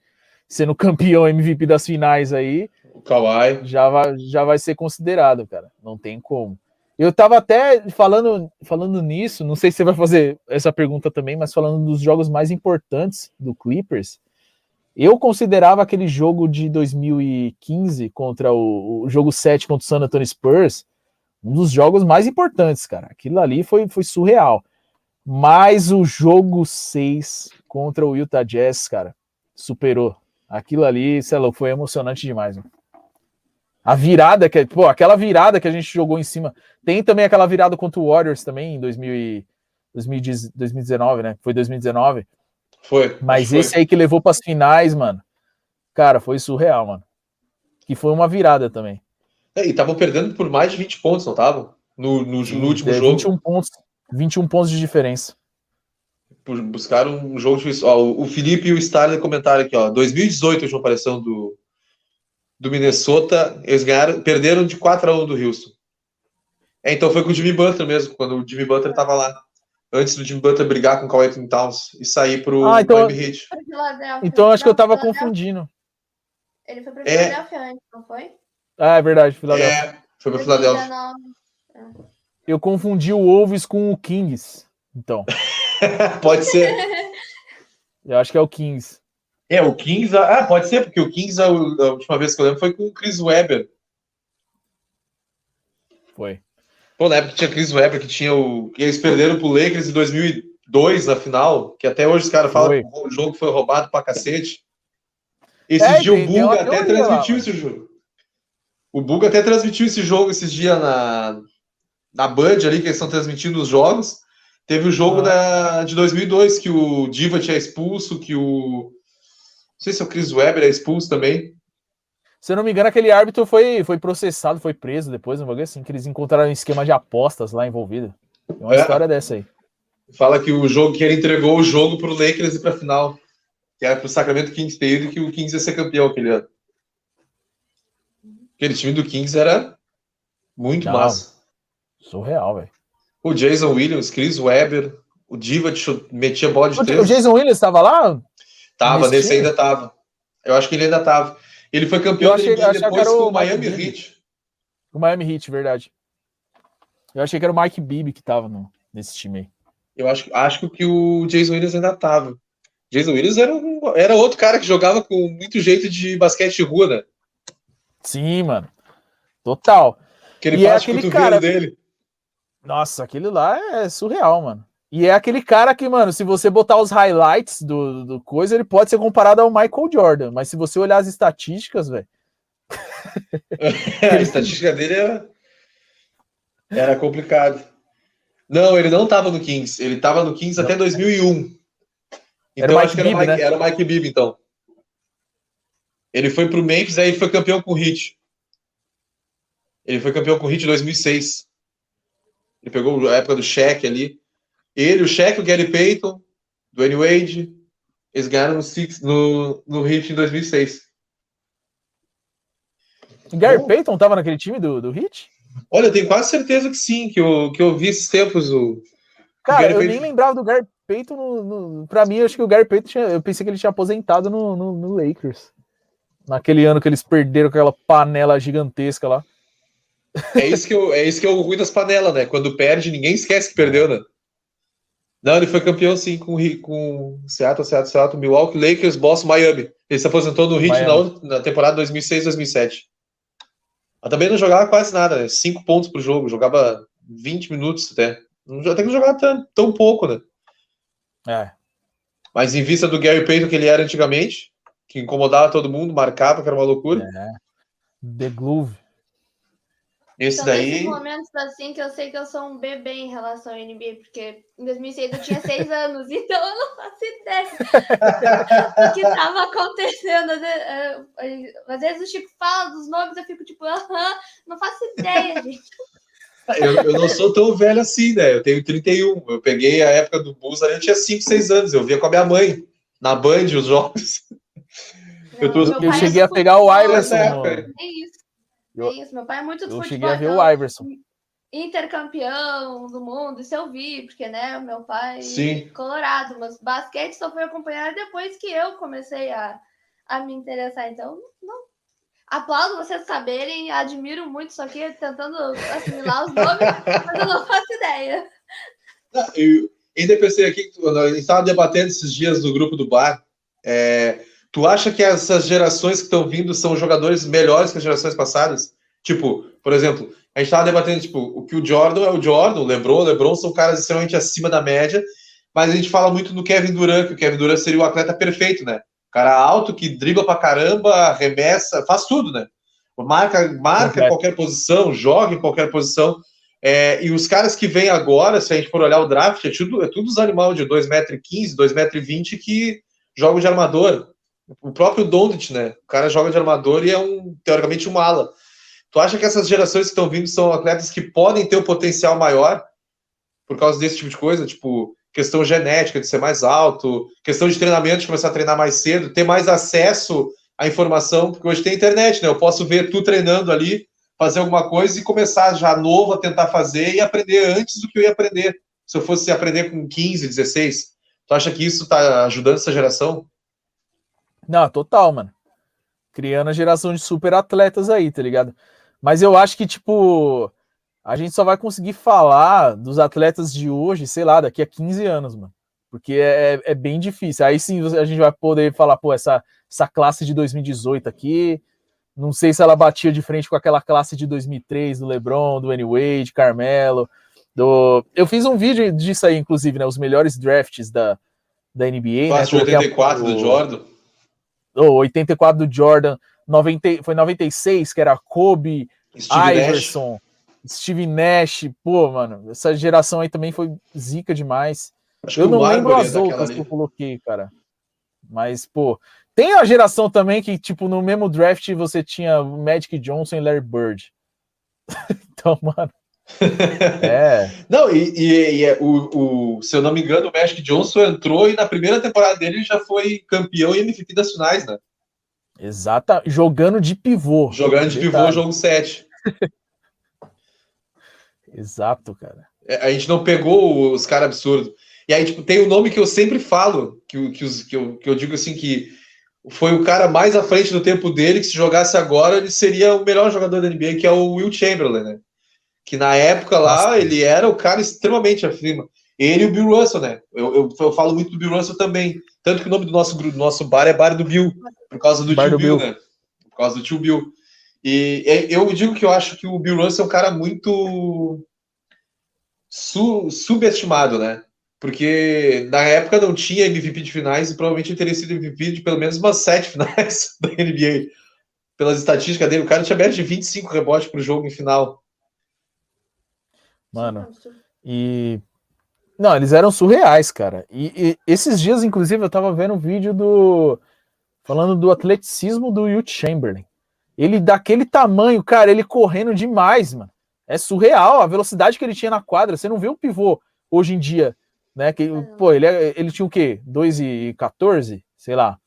[SPEAKER 3] sendo (laughs) campeão MVP das finais aí,
[SPEAKER 2] O Kawhi.
[SPEAKER 3] já vai, já vai ser considerado, cara. Não tem como. Eu tava até falando, falando nisso, não sei se você vai fazer essa pergunta também, mas falando dos jogos mais importantes do Clippers, eu considerava aquele jogo de 2015 contra o, o jogo 7 contra o San Antonio Spurs um dos jogos mais importantes, cara. Aquilo ali foi, foi surreal. Mas o jogo 6 contra o Utah Jazz, cara, superou. Aquilo ali, sei lá, foi emocionante demais. Mano. A virada, que, pô, aquela virada que a gente jogou em cima. Tem também aquela virada contra o Warriors também em 2000 e, 2010 2019, né? Foi 2019.
[SPEAKER 2] Foi.
[SPEAKER 3] Mas
[SPEAKER 2] foi.
[SPEAKER 3] esse aí que levou para as finais, mano. Cara, foi surreal, mano. Que foi uma virada também.
[SPEAKER 2] É, e estavam perdendo por mais de 20 pontos, não estavam? No, no, no último
[SPEAKER 3] É,
[SPEAKER 2] jogo.
[SPEAKER 3] 21 pontos, 21 pontos de diferença.
[SPEAKER 2] Buscaram um jogo difícil. Ó, o o Felipe e o Starler comentaram aqui, ó. 2018, a última aparição do, do Minnesota, eles ganharam, perderam de 4 a 1 do Houston. É, então foi com o Jimmy Butler mesmo, quando o Jimmy Butler tava lá. Antes do Jimmy Butler brigar com o Anthony Towns e sair pro
[SPEAKER 3] Ah, então-
[SPEAKER 2] Miami Heat.
[SPEAKER 3] Então acho que eu
[SPEAKER 4] Não,
[SPEAKER 3] tava
[SPEAKER 4] Filadélfia.
[SPEAKER 3] confundindo.
[SPEAKER 4] Ele foi pra
[SPEAKER 2] É.
[SPEAKER 4] Filadélfia antes, não foi?
[SPEAKER 3] Ah, é verdade, Philadelphia.
[SPEAKER 2] É, foi pra Filadélfia.
[SPEAKER 4] 2019.
[SPEAKER 3] Eu confundi o Wolves com o Kings. Então, (laughs)
[SPEAKER 2] Pode ser.
[SPEAKER 3] eu acho que é o Kings.
[SPEAKER 2] É, o Kings. Ah, pode ser, porque o Kings, a, a última vez que eu lembro, foi com o Chris Webber.
[SPEAKER 3] Foi.
[SPEAKER 2] Pô, na época tinha Chris Webber, que tinha o. que eles perderam pro Lakers em 2002 na final, que até hoje os caras falam que o jogo foi roubado pra cacete. Esse
[SPEAKER 3] É,
[SPEAKER 2] dia o Buga até
[SPEAKER 3] lá,
[SPEAKER 2] transmitiu
[SPEAKER 3] mano.
[SPEAKER 2] esse jogo. O Buga até transmitiu esse jogo esses dias na, na Band ali, que eles estão transmitindo os jogos. Teve o jogo
[SPEAKER 3] Ah.
[SPEAKER 2] da, de 2002, que o Diva tinha expulso, que o. Não sei se é o Chris Webber é expulso também.
[SPEAKER 3] Se eu não me engano, aquele árbitro foi, foi processado, foi preso depois, um bagulho assim, que eles encontraram um esquema de apostas lá envolvido. Tem uma
[SPEAKER 2] É.
[SPEAKER 3] história dessa aí.
[SPEAKER 2] Fala que o jogo que ele entregou o jogo pro Lakers e pra final. Que era pro Sacramento Kings ter ido que o Kings ia ser campeão aquele ano. Aquele time do Kings era muito
[SPEAKER 3] Não.
[SPEAKER 2] massa.
[SPEAKER 3] Surreal, velho.
[SPEAKER 2] O Jason Williams, Chris Webber, o Diva metia bola de
[SPEAKER 3] O,
[SPEAKER 2] três.
[SPEAKER 3] o Jason Williams estava lá?
[SPEAKER 2] Tava,
[SPEAKER 3] nesse
[SPEAKER 2] nesse ainda tava. Eu acho que ele ainda tava. Ele foi campeão
[SPEAKER 3] achei-
[SPEAKER 2] da NBA depois com
[SPEAKER 3] o
[SPEAKER 2] Miami
[SPEAKER 3] Mike
[SPEAKER 2] Heat.
[SPEAKER 3] O Miami Heat, verdade. Eu achei que era o Mike Bibby que tava no, nesse time aí.
[SPEAKER 2] Eu acho, acho que o Jason Williams ainda tava. Jason Williams era, um- era outro cara que jogava com muito jeito de basquete de rua, né?
[SPEAKER 3] Sim, mano. Total.
[SPEAKER 2] Aquele
[SPEAKER 3] E é aquele cara-
[SPEAKER 2] dele.
[SPEAKER 3] Nossa, aquele lá é surreal, mano. E é aquele cara que, mano, se você botar os highlights do, do coisa, ele pode ser comparado ao Michael Jordan. Mas se você olhar as estatísticas, velho. (laughs)
[SPEAKER 2] a estatística dele era, era complicado. Não, ele não tava no Kings. Ele tava no Kings até 2001.
[SPEAKER 3] Era
[SPEAKER 2] Então
[SPEAKER 3] o
[SPEAKER 2] acho
[SPEAKER 3] Mike
[SPEAKER 2] que era Mike,
[SPEAKER 3] né?
[SPEAKER 2] era o Mike Bibby, então. Ele foi pro Memphis, aí foi campeão com o Heat. Ele foi campeão com o Heat em 2006. Ele pegou a época do Shaq ali. Ele, o Shaq, o Gary Payton, Dwayne Wade, eles ganharam no, Six, no, no Heat em 2006.
[SPEAKER 3] O Gary
[SPEAKER 2] Bom.
[SPEAKER 3] Payton tava naquele time do, do Heat?
[SPEAKER 2] Olha, eu tenho quase certeza que sim, que eu, que eu vi esses tempos. O...
[SPEAKER 3] Cara,
[SPEAKER 2] Gary
[SPEAKER 3] eu
[SPEAKER 2] Payton-
[SPEAKER 3] nem lembrava do Gary Payton. No, no, pra mim, eu acho que o Gary Payton tinha, eu pensei que ele tinha aposentado no, no, no Lakers. Naquele ano que eles perderam aquela panela gigantesca lá.
[SPEAKER 2] É isso que eu, é isso que é o ruim das panelas, né? Quando perde, ninguém esquece que perdeu, né? Não, ele foi campeão sim com, com Seattle, Seattle, Seattle, Milwaukee, Lakers, Boston, Miami. Ele se aposentou no Heat na, na temporada 2006-2007. Mas também não jogava quase nada, né? Cinco pontos por jogo, jogava 20 minutos até. Até que não jogava tão, tão pouco, né?
[SPEAKER 3] É.
[SPEAKER 2] Mas em vista do Gary Payton que ele era antigamente, que incomodava todo mundo, marcava, que era uma loucura.
[SPEAKER 3] The Glove.
[SPEAKER 2] Esse
[SPEAKER 4] São
[SPEAKER 2] daí.
[SPEAKER 4] nesses momentos assim que eu sei que eu sou um bebê em relação ao NBA, porque em 2006 eu tinha seis (laughs) anos, então eu não faço ideia do que estava acontecendo. Às vezes, eh, eh, às vezes o Chico fala dos nomes, eu fico tipo, aham, não faço ideia, (laughs) gente.
[SPEAKER 2] Eu, eu não sou tão velho assim, né? Eu tenho 31. Eu peguei a época do Bulls eu tinha 5, 6 anos. Eu via com a minha mãe, na Band, os jogos. Eu tô-
[SPEAKER 4] Não,
[SPEAKER 3] Eu
[SPEAKER 4] é
[SPEAKER 3] cheguei
[SPEAKER 4] do
[SPEAKER 3] a pegar o Iverson.
[SPEAKER 2] época.
[SPEAKER 4] Nem isso.
[SPEAKER 3] Eu-
[SPEAKER 4] Nem isso. Meu pai é muito do
[SPEAKER 3] Eu
[SPEAKER 4] futebol.
[SPEAKER 3] cheguei a ver
[SPEAKER 4] então,
[SPEAKER 3] o Iverson.
[SPEAKER 4] intercampeão do mundo, isso eu vi, porque, né, o meu pai é
[SPEAKER 2] Sim.
[SPEAKER 4] colorado, mas basquete só foi acompanhar depois que eu comecei a, a me interessar, então, não. Aplaudo vocês saberem, admiro muito isso aqui, tentando assimilar os nomes, (laughs) mas eu não faço ideia.
[SPEAKER 2] Eu ainda pensei aqui, que a gente estava debatendo esses dias no grupo do bar. é, tu acha que essas gerações que estão vindo são jogadores melhores que as gerações passadas? Tipo, por exemplo, a gente estava debatendo, tipo, o que o Jordan é o Jordan, o LeBron, o LeBron são caras extremamente acima da média, mas a gente fala muito do Kevin Durant, que o Kevin Durant seria o atleta perfeito, né? Cara alto, que dribla pra caramba, arremessa, faz tudo, né? Marca, marca
[SPEAKER 3] Completo.
[SPEAKER 2] qualquer posição, joga em qualquer posição. É, e os caras que vêm agora, se a gente for olhar o draft, é tudo, é tudo os animais de 2,15m, 2,20m que jogam de armador. O próprio Doncic, né? O cara joga de armador e é um, teoricamente, um ala. Tu acha que essas gerações que estão vindo são atletas que podem ter o potencial maior por causa desse tipo de coisa? Tipo, questão genética de ser mais alto, questão de treinamento, de começar a treinar mais cedo, ter mais acesso à informação, porque hoje tem internet, né? Eu posso ver tu treinando ali, fazer alguma coisa e começar já novo a tentar fazer e aprender antes do que eu ia aprender. Se eu fosse aprender com 15, 16. Tu acha que isso tá ajudando essa geração?
[SPEAKER 3] Não, total, mano. Criando a geração de super atletas aí, tá ligado? Mas eu acho que, tipo, a gente só vai conseguir falar dos atletas de hoje, sei lá, daqui a 15 anos, mano. Porque é, é bem difícil. Aí sim a gente vai poder falar, pô, essa, essa classe de 2018 aqui, não sei se ela batia de frente com aquela classe de 2003 do LeBron, do Wade, Carmelo. Do... Eu fiz um vídeo disso aí, inclusive, né? Os melhores drafts da, da NBA.
[SPEAKER 2] Classe de
[SPEAKER 3] né? A-
[SPEAKER 2] 84 do
[SPEAKER 3] o-
[SPEAKER 2] Jordan.
[SPEAKER 3] O 84 do Jordan, 90, foi 96, que era Kobe,
[SPEAKER 2] Steve Nash.
[SPEAKER 3] Iverson, Steve Nash. Pô, mano, essa geração aí também foi zica demais.
[SPEAKER 2] Acho
[SPEAKER 3] Eu não lembro as outras que eu coloquei, cara. Mas, pô, tem a geração também que, tipo, no mesmo draft você tinha Magic Johnson e Larry Bird. (laughs) então, mano. (laughs) É,
[SPEAKER 2] Não, e, e- e é, o, o- se eu não me engano, o Magic Johnson entrou e na primeira temporada dele já foi campeão e MVP das finais, né?
[SPEAKER 3] exata. Jogando de pivô.
[SPEAKER 2] Jogando de pivô,
[SPEAKER 3] Detalhe.
[SPEAKER 2] jogo 7. (laughs)
[SPEAKER 3] Exato, cara.
[SPEAKER 2] É, A gente não pegou os caras absurdos. E aí, tipo, tem o nome que eu sempre falo, que, que, os- que, eu, que eu digo assim, que foi o cara mais à frente do tempo dele, que se jogasse agora, ele seria o melhor jogador da NBA, que é o Will Chamberlain, né? Que na época lá,
[SPEAKER 3] Nossa.
[SPEAKER 2] ele era o cara extremamente acima. Ele e o Bill Russell, né? Eu, eu, eu, falo muito do Bill Russell também. Tanto que o nome do nosso, do nosso bar é Bar do Bill, por causa do
[SPEAKER 3] Bar
[SPEAKER 2] tio
[SPEAKER 3] do
[SPEAKER 2] Bill,
[SPEAKER 3] Bill.
[SPEAKER 2] né? Por causa do tio Bill. E eu digo que eu acho que o Bill Russell é um cara muito su- subestimado, né? Porque na época não tinha MVP de finais e provavelmente teria sido MVP de pelo menos umas sete (laughs) finais da NBA. Pelas estatísticas dele, o cara tinha média de 25 rebotes por jogo em final.
[SPEAKER 3] Mano, E. Não, eles eram surreais, cara. E, e esses dias, inclusive, eu tava vendo um vídeo do. Falando do atleticismo do Wilt Chamberlain. Ele daquele tamanho, cara, ele correndo demais, mano. É surreal a velocidade que ele tinha na quadra. Você não vê um pivô hoje em dia, né? Que, pô, ele, é- ele tinha o quê? 2 e 14? Sei lá.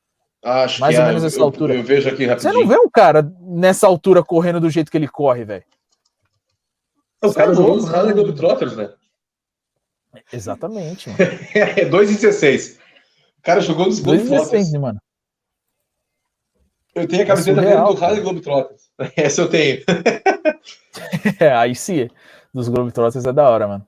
[SPEAKER 2] Acho
[SPEAKER 3] Mais
[SPEAKER 2] que
[SPEAKER 3] ou
[SPEAKER 2] é,
[SPEAKER 3] menos essa
[SPEAKER 2] eu,
[SPEAKER 3] altura.
[SPEAKER 2] Eu vejo aqui
[SPEAKER 3] Você
[SPEAKER 2] rapidinho.
[SPEAKER 3] não vê um cara nessa altura correndo do jeito que ele corre, velho.
[SPEAKER 2] O cara
[SPEAKER 3] é
[SPEAKER 2] jogou nos Harlem
[SPEAKER 3] né?
[SPEAKER 2] Globetrotters, né?
[SPEAKER 3] Exatamente, mano. (laughs)
[SPEAKER 2] É 2,16. O cara jogou nos
[SPEAKER 3] 2,16,
[SPEAKER 2] Globetrotters.
[SPEAKER 3] né, mano?
[SPEAKER 2] Eu tenho a camiseta
[SPEAKER 3] surreal,
[SPEAKER 2] do Harlem Globetrotters. (laughs) Essa eu tenho. (laughs)
[SPEAKER 3] É, aí sim. Dos Globetrotters é da hora, mano.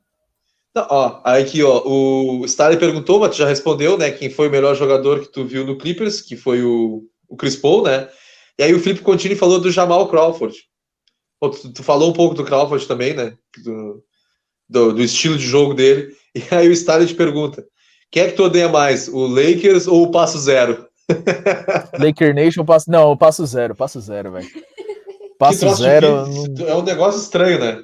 [SPEAKER 2] Não, ó, aí aqui, ó, o Stanley perguntou, mas tu já respondeu, né? Quem foi o melhor jogador que tu viu no Clippers, que foi o, o Chris Paul, né? E aí o Felipe Contini falou do Jamal Crawford. Pô, tu, tu falou um pouco do Crawford também, né? Do, do, do estilo de jogo dele. (laughs) E aí o Stanley te pergunta: quem é que tu odeia mais, o Lakers ou o Passo Zero? (laughs)
[SPEAKER 3] Laker Nation, passo. Não, eu passo zero, passo zero, velho. Passo zero.
[SPEAKER 2] de-
[SPEAKER 3] não-
[SPEAKER 2] É um negócio estranho, né?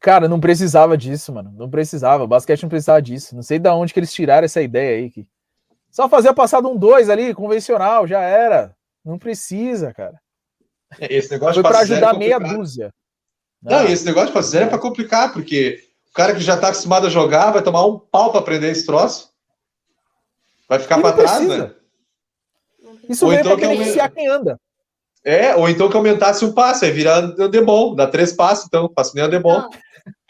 [SPEAKER 3] Cara, não precisava disso, mano. Não precisava. O basquete não precisava disso. Não sei de onde que eles tiraram essa ideia aí. Que... Só fazer a passada um dois ali, convencional, já era. Não precisa, cara.
[SPEAKER 2] Esse negócio
[SPEAKER 3] Foi
[SPEAKER 2] de
[SPEAKER 3] pra
[SPEAKER 2] Passo Zero é
[SPEAKER 3] ajudar meia dúzia.
[SPEAKER 2] Não,
[SPEAKER 3] Ah,
[SPEAKER 2] e esse negócio de Passo Zero é pra complicar, porque o cara que já tá acostumado a jogar vai tomar um pau pra aprender esse troço. Vai ficar pra
[SPEAKER 3] não
[SPEAKER 2] trás,
[SPEAKER 3] precisa.
[SPEAKER 2] né?
[SPEAKER 3] Isso
[SPEAKER 2] Ou então que é um-
[SPEAKER 3] beneficiar quem anda.
[SPEAKER 2] É, ou então que aumentasse um passe, aí virar andebol, dá três passos, então, passo nem andebol.
[SPEAKER 4] Não,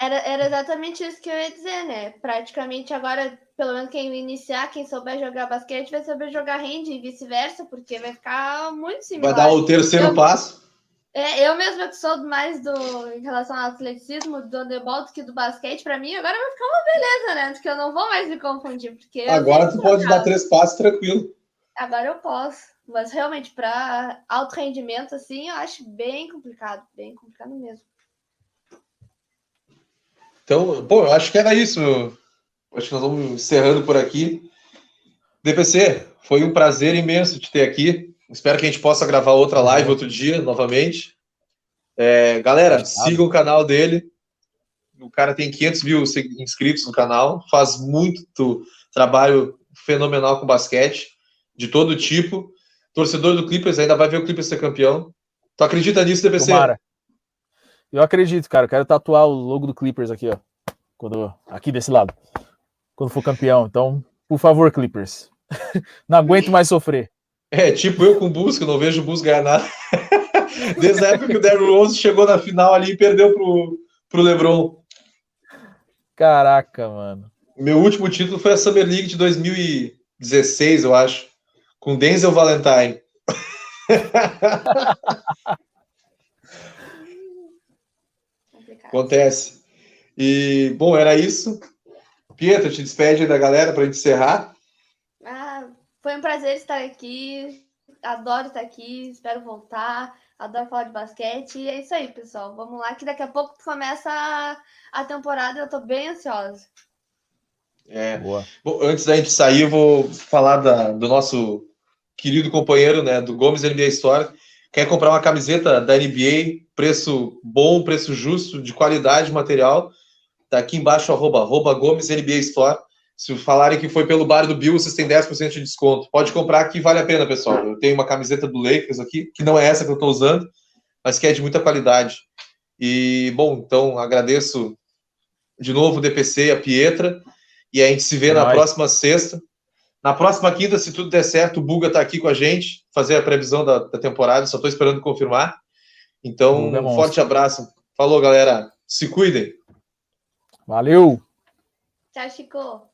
[SPEAKER 4] era, era exatamente isso que eu ia dizer, né? Praticamente agora, pelo menos quem iniciar, quem souber jogar basquete, vai saber jogar hand e vice-versa, porque vai ficar muito
[SPEAKER 2] Vai
[SPEAKER 4] similar.
[SPEAKER 2] dar o terceiro
[SPEAKER 4] Eu-
[SPEAKER 2] passo.
[SPEAKER 4] É, eu mesma que sou mais do em relação ao atleticismo do handebol do que do basquete, pra mim agora vai ficar uma beleza, né? Porque eu não vou mais me confundir, porque
[SPEAKER 2] Agora tu pode dar três passos tranquilo.
[SPEAKER 4] Agora eu posso, mas realmente para alto rendimento assim, eu acho bem complicado, bem complicado mesmo.
[SPEAKER 2] Então, pô, eu acho que era isso. Acho que nós vamos encerrando por aqui. DPC, foi um prazer imenso te ter aqui. Espero que a gente possa gravar outra live outro dia, novamente. É, galera, sigam o canal dele. O cara tem 500 mil inscritos no canal, faz muito trabalho fenomenal com basquete, de todo tipo. Torcedor do Clippers ainda vai ver o Clippers ser campeão. Tu acredita nisso, DPC?
[SPEAKER 3] Tomara. Eu acredito, cara. Eu quero tatuar o logo do Clippers aqui, ó. Quando, aqui desse lado. Quando for campeão. Então, por favor, Clippers. (laughs) Não aguento mais sofrer.
[SPEAKER 2] É, tipo eu com o Bus, que eu não vejo o Bus ganhar nada. (laughs) Desde a época que o Derrick Rose chegou na final ali e perdeu pro, pro LeBron.
[SPEAKER 3] Caraca, mano.
[SPEAKER 2] Meu último título foi a Summer League de 2016, eu acho, com Denzel Valentine. (laughs)
[SPEAKER 4] Complicado.
[SPEAKER 2] Acontece. E, bom, era isso. Pietro, te despede aí da galera para gente encerrar.
[SPEAKER 4] Ah, foi um prazer estar aqui. Adoro estar aqui, espero voltar. Adoro falar de basquete. E é isso aí, pessoal. Vamos lá, que daqui a pouco começa a, a temporada. Eu tô bem ansiosa.
[SPEAKER 2] É,
[SPEAKER 3] Boa.
[SPEAKER 2] Bom, antes da gente sair, eu vou falar da- do nosso querido companheiro, né, do Gomes NBA Store. Quer comprar uma camiseta da NBA, preço bom, preço justo, de qualidade, material, tá aqui embaixo, arroba, arroba Gomes NBA Store. Se falarem que foi pelo bar do Bill, vocês têm 10% de desconto. Pode comprar que vale a pena, pessoal. Eu tenho uma camiseta do Lakers aqui, que não é essa que eu estou usando, mas que é de muita qualidade. E, bom, então agradeço de novo o DPC e a Pietra. E a gente se vê
[SPEAKER 3] É
[SPEAKER 2] na
[SPEAKER 3] nóis.
[SPEAKER 2] próxima sexta. Na próxima quinta, se tudo der certo, o Buga tá aqui com a gente, fazer a previsão da, da temporada, só tô esperando confirmar. Então,
[SPEAKER 3] é
[SPEAKER 2] um
[SPEAKER 3] monstro.
[SPEAKER 2] forte abraço. Falou, galera. Se cuidem.
[SPEAKER 3] Valeu!
[SPEAKER 4] Tchau, Chico.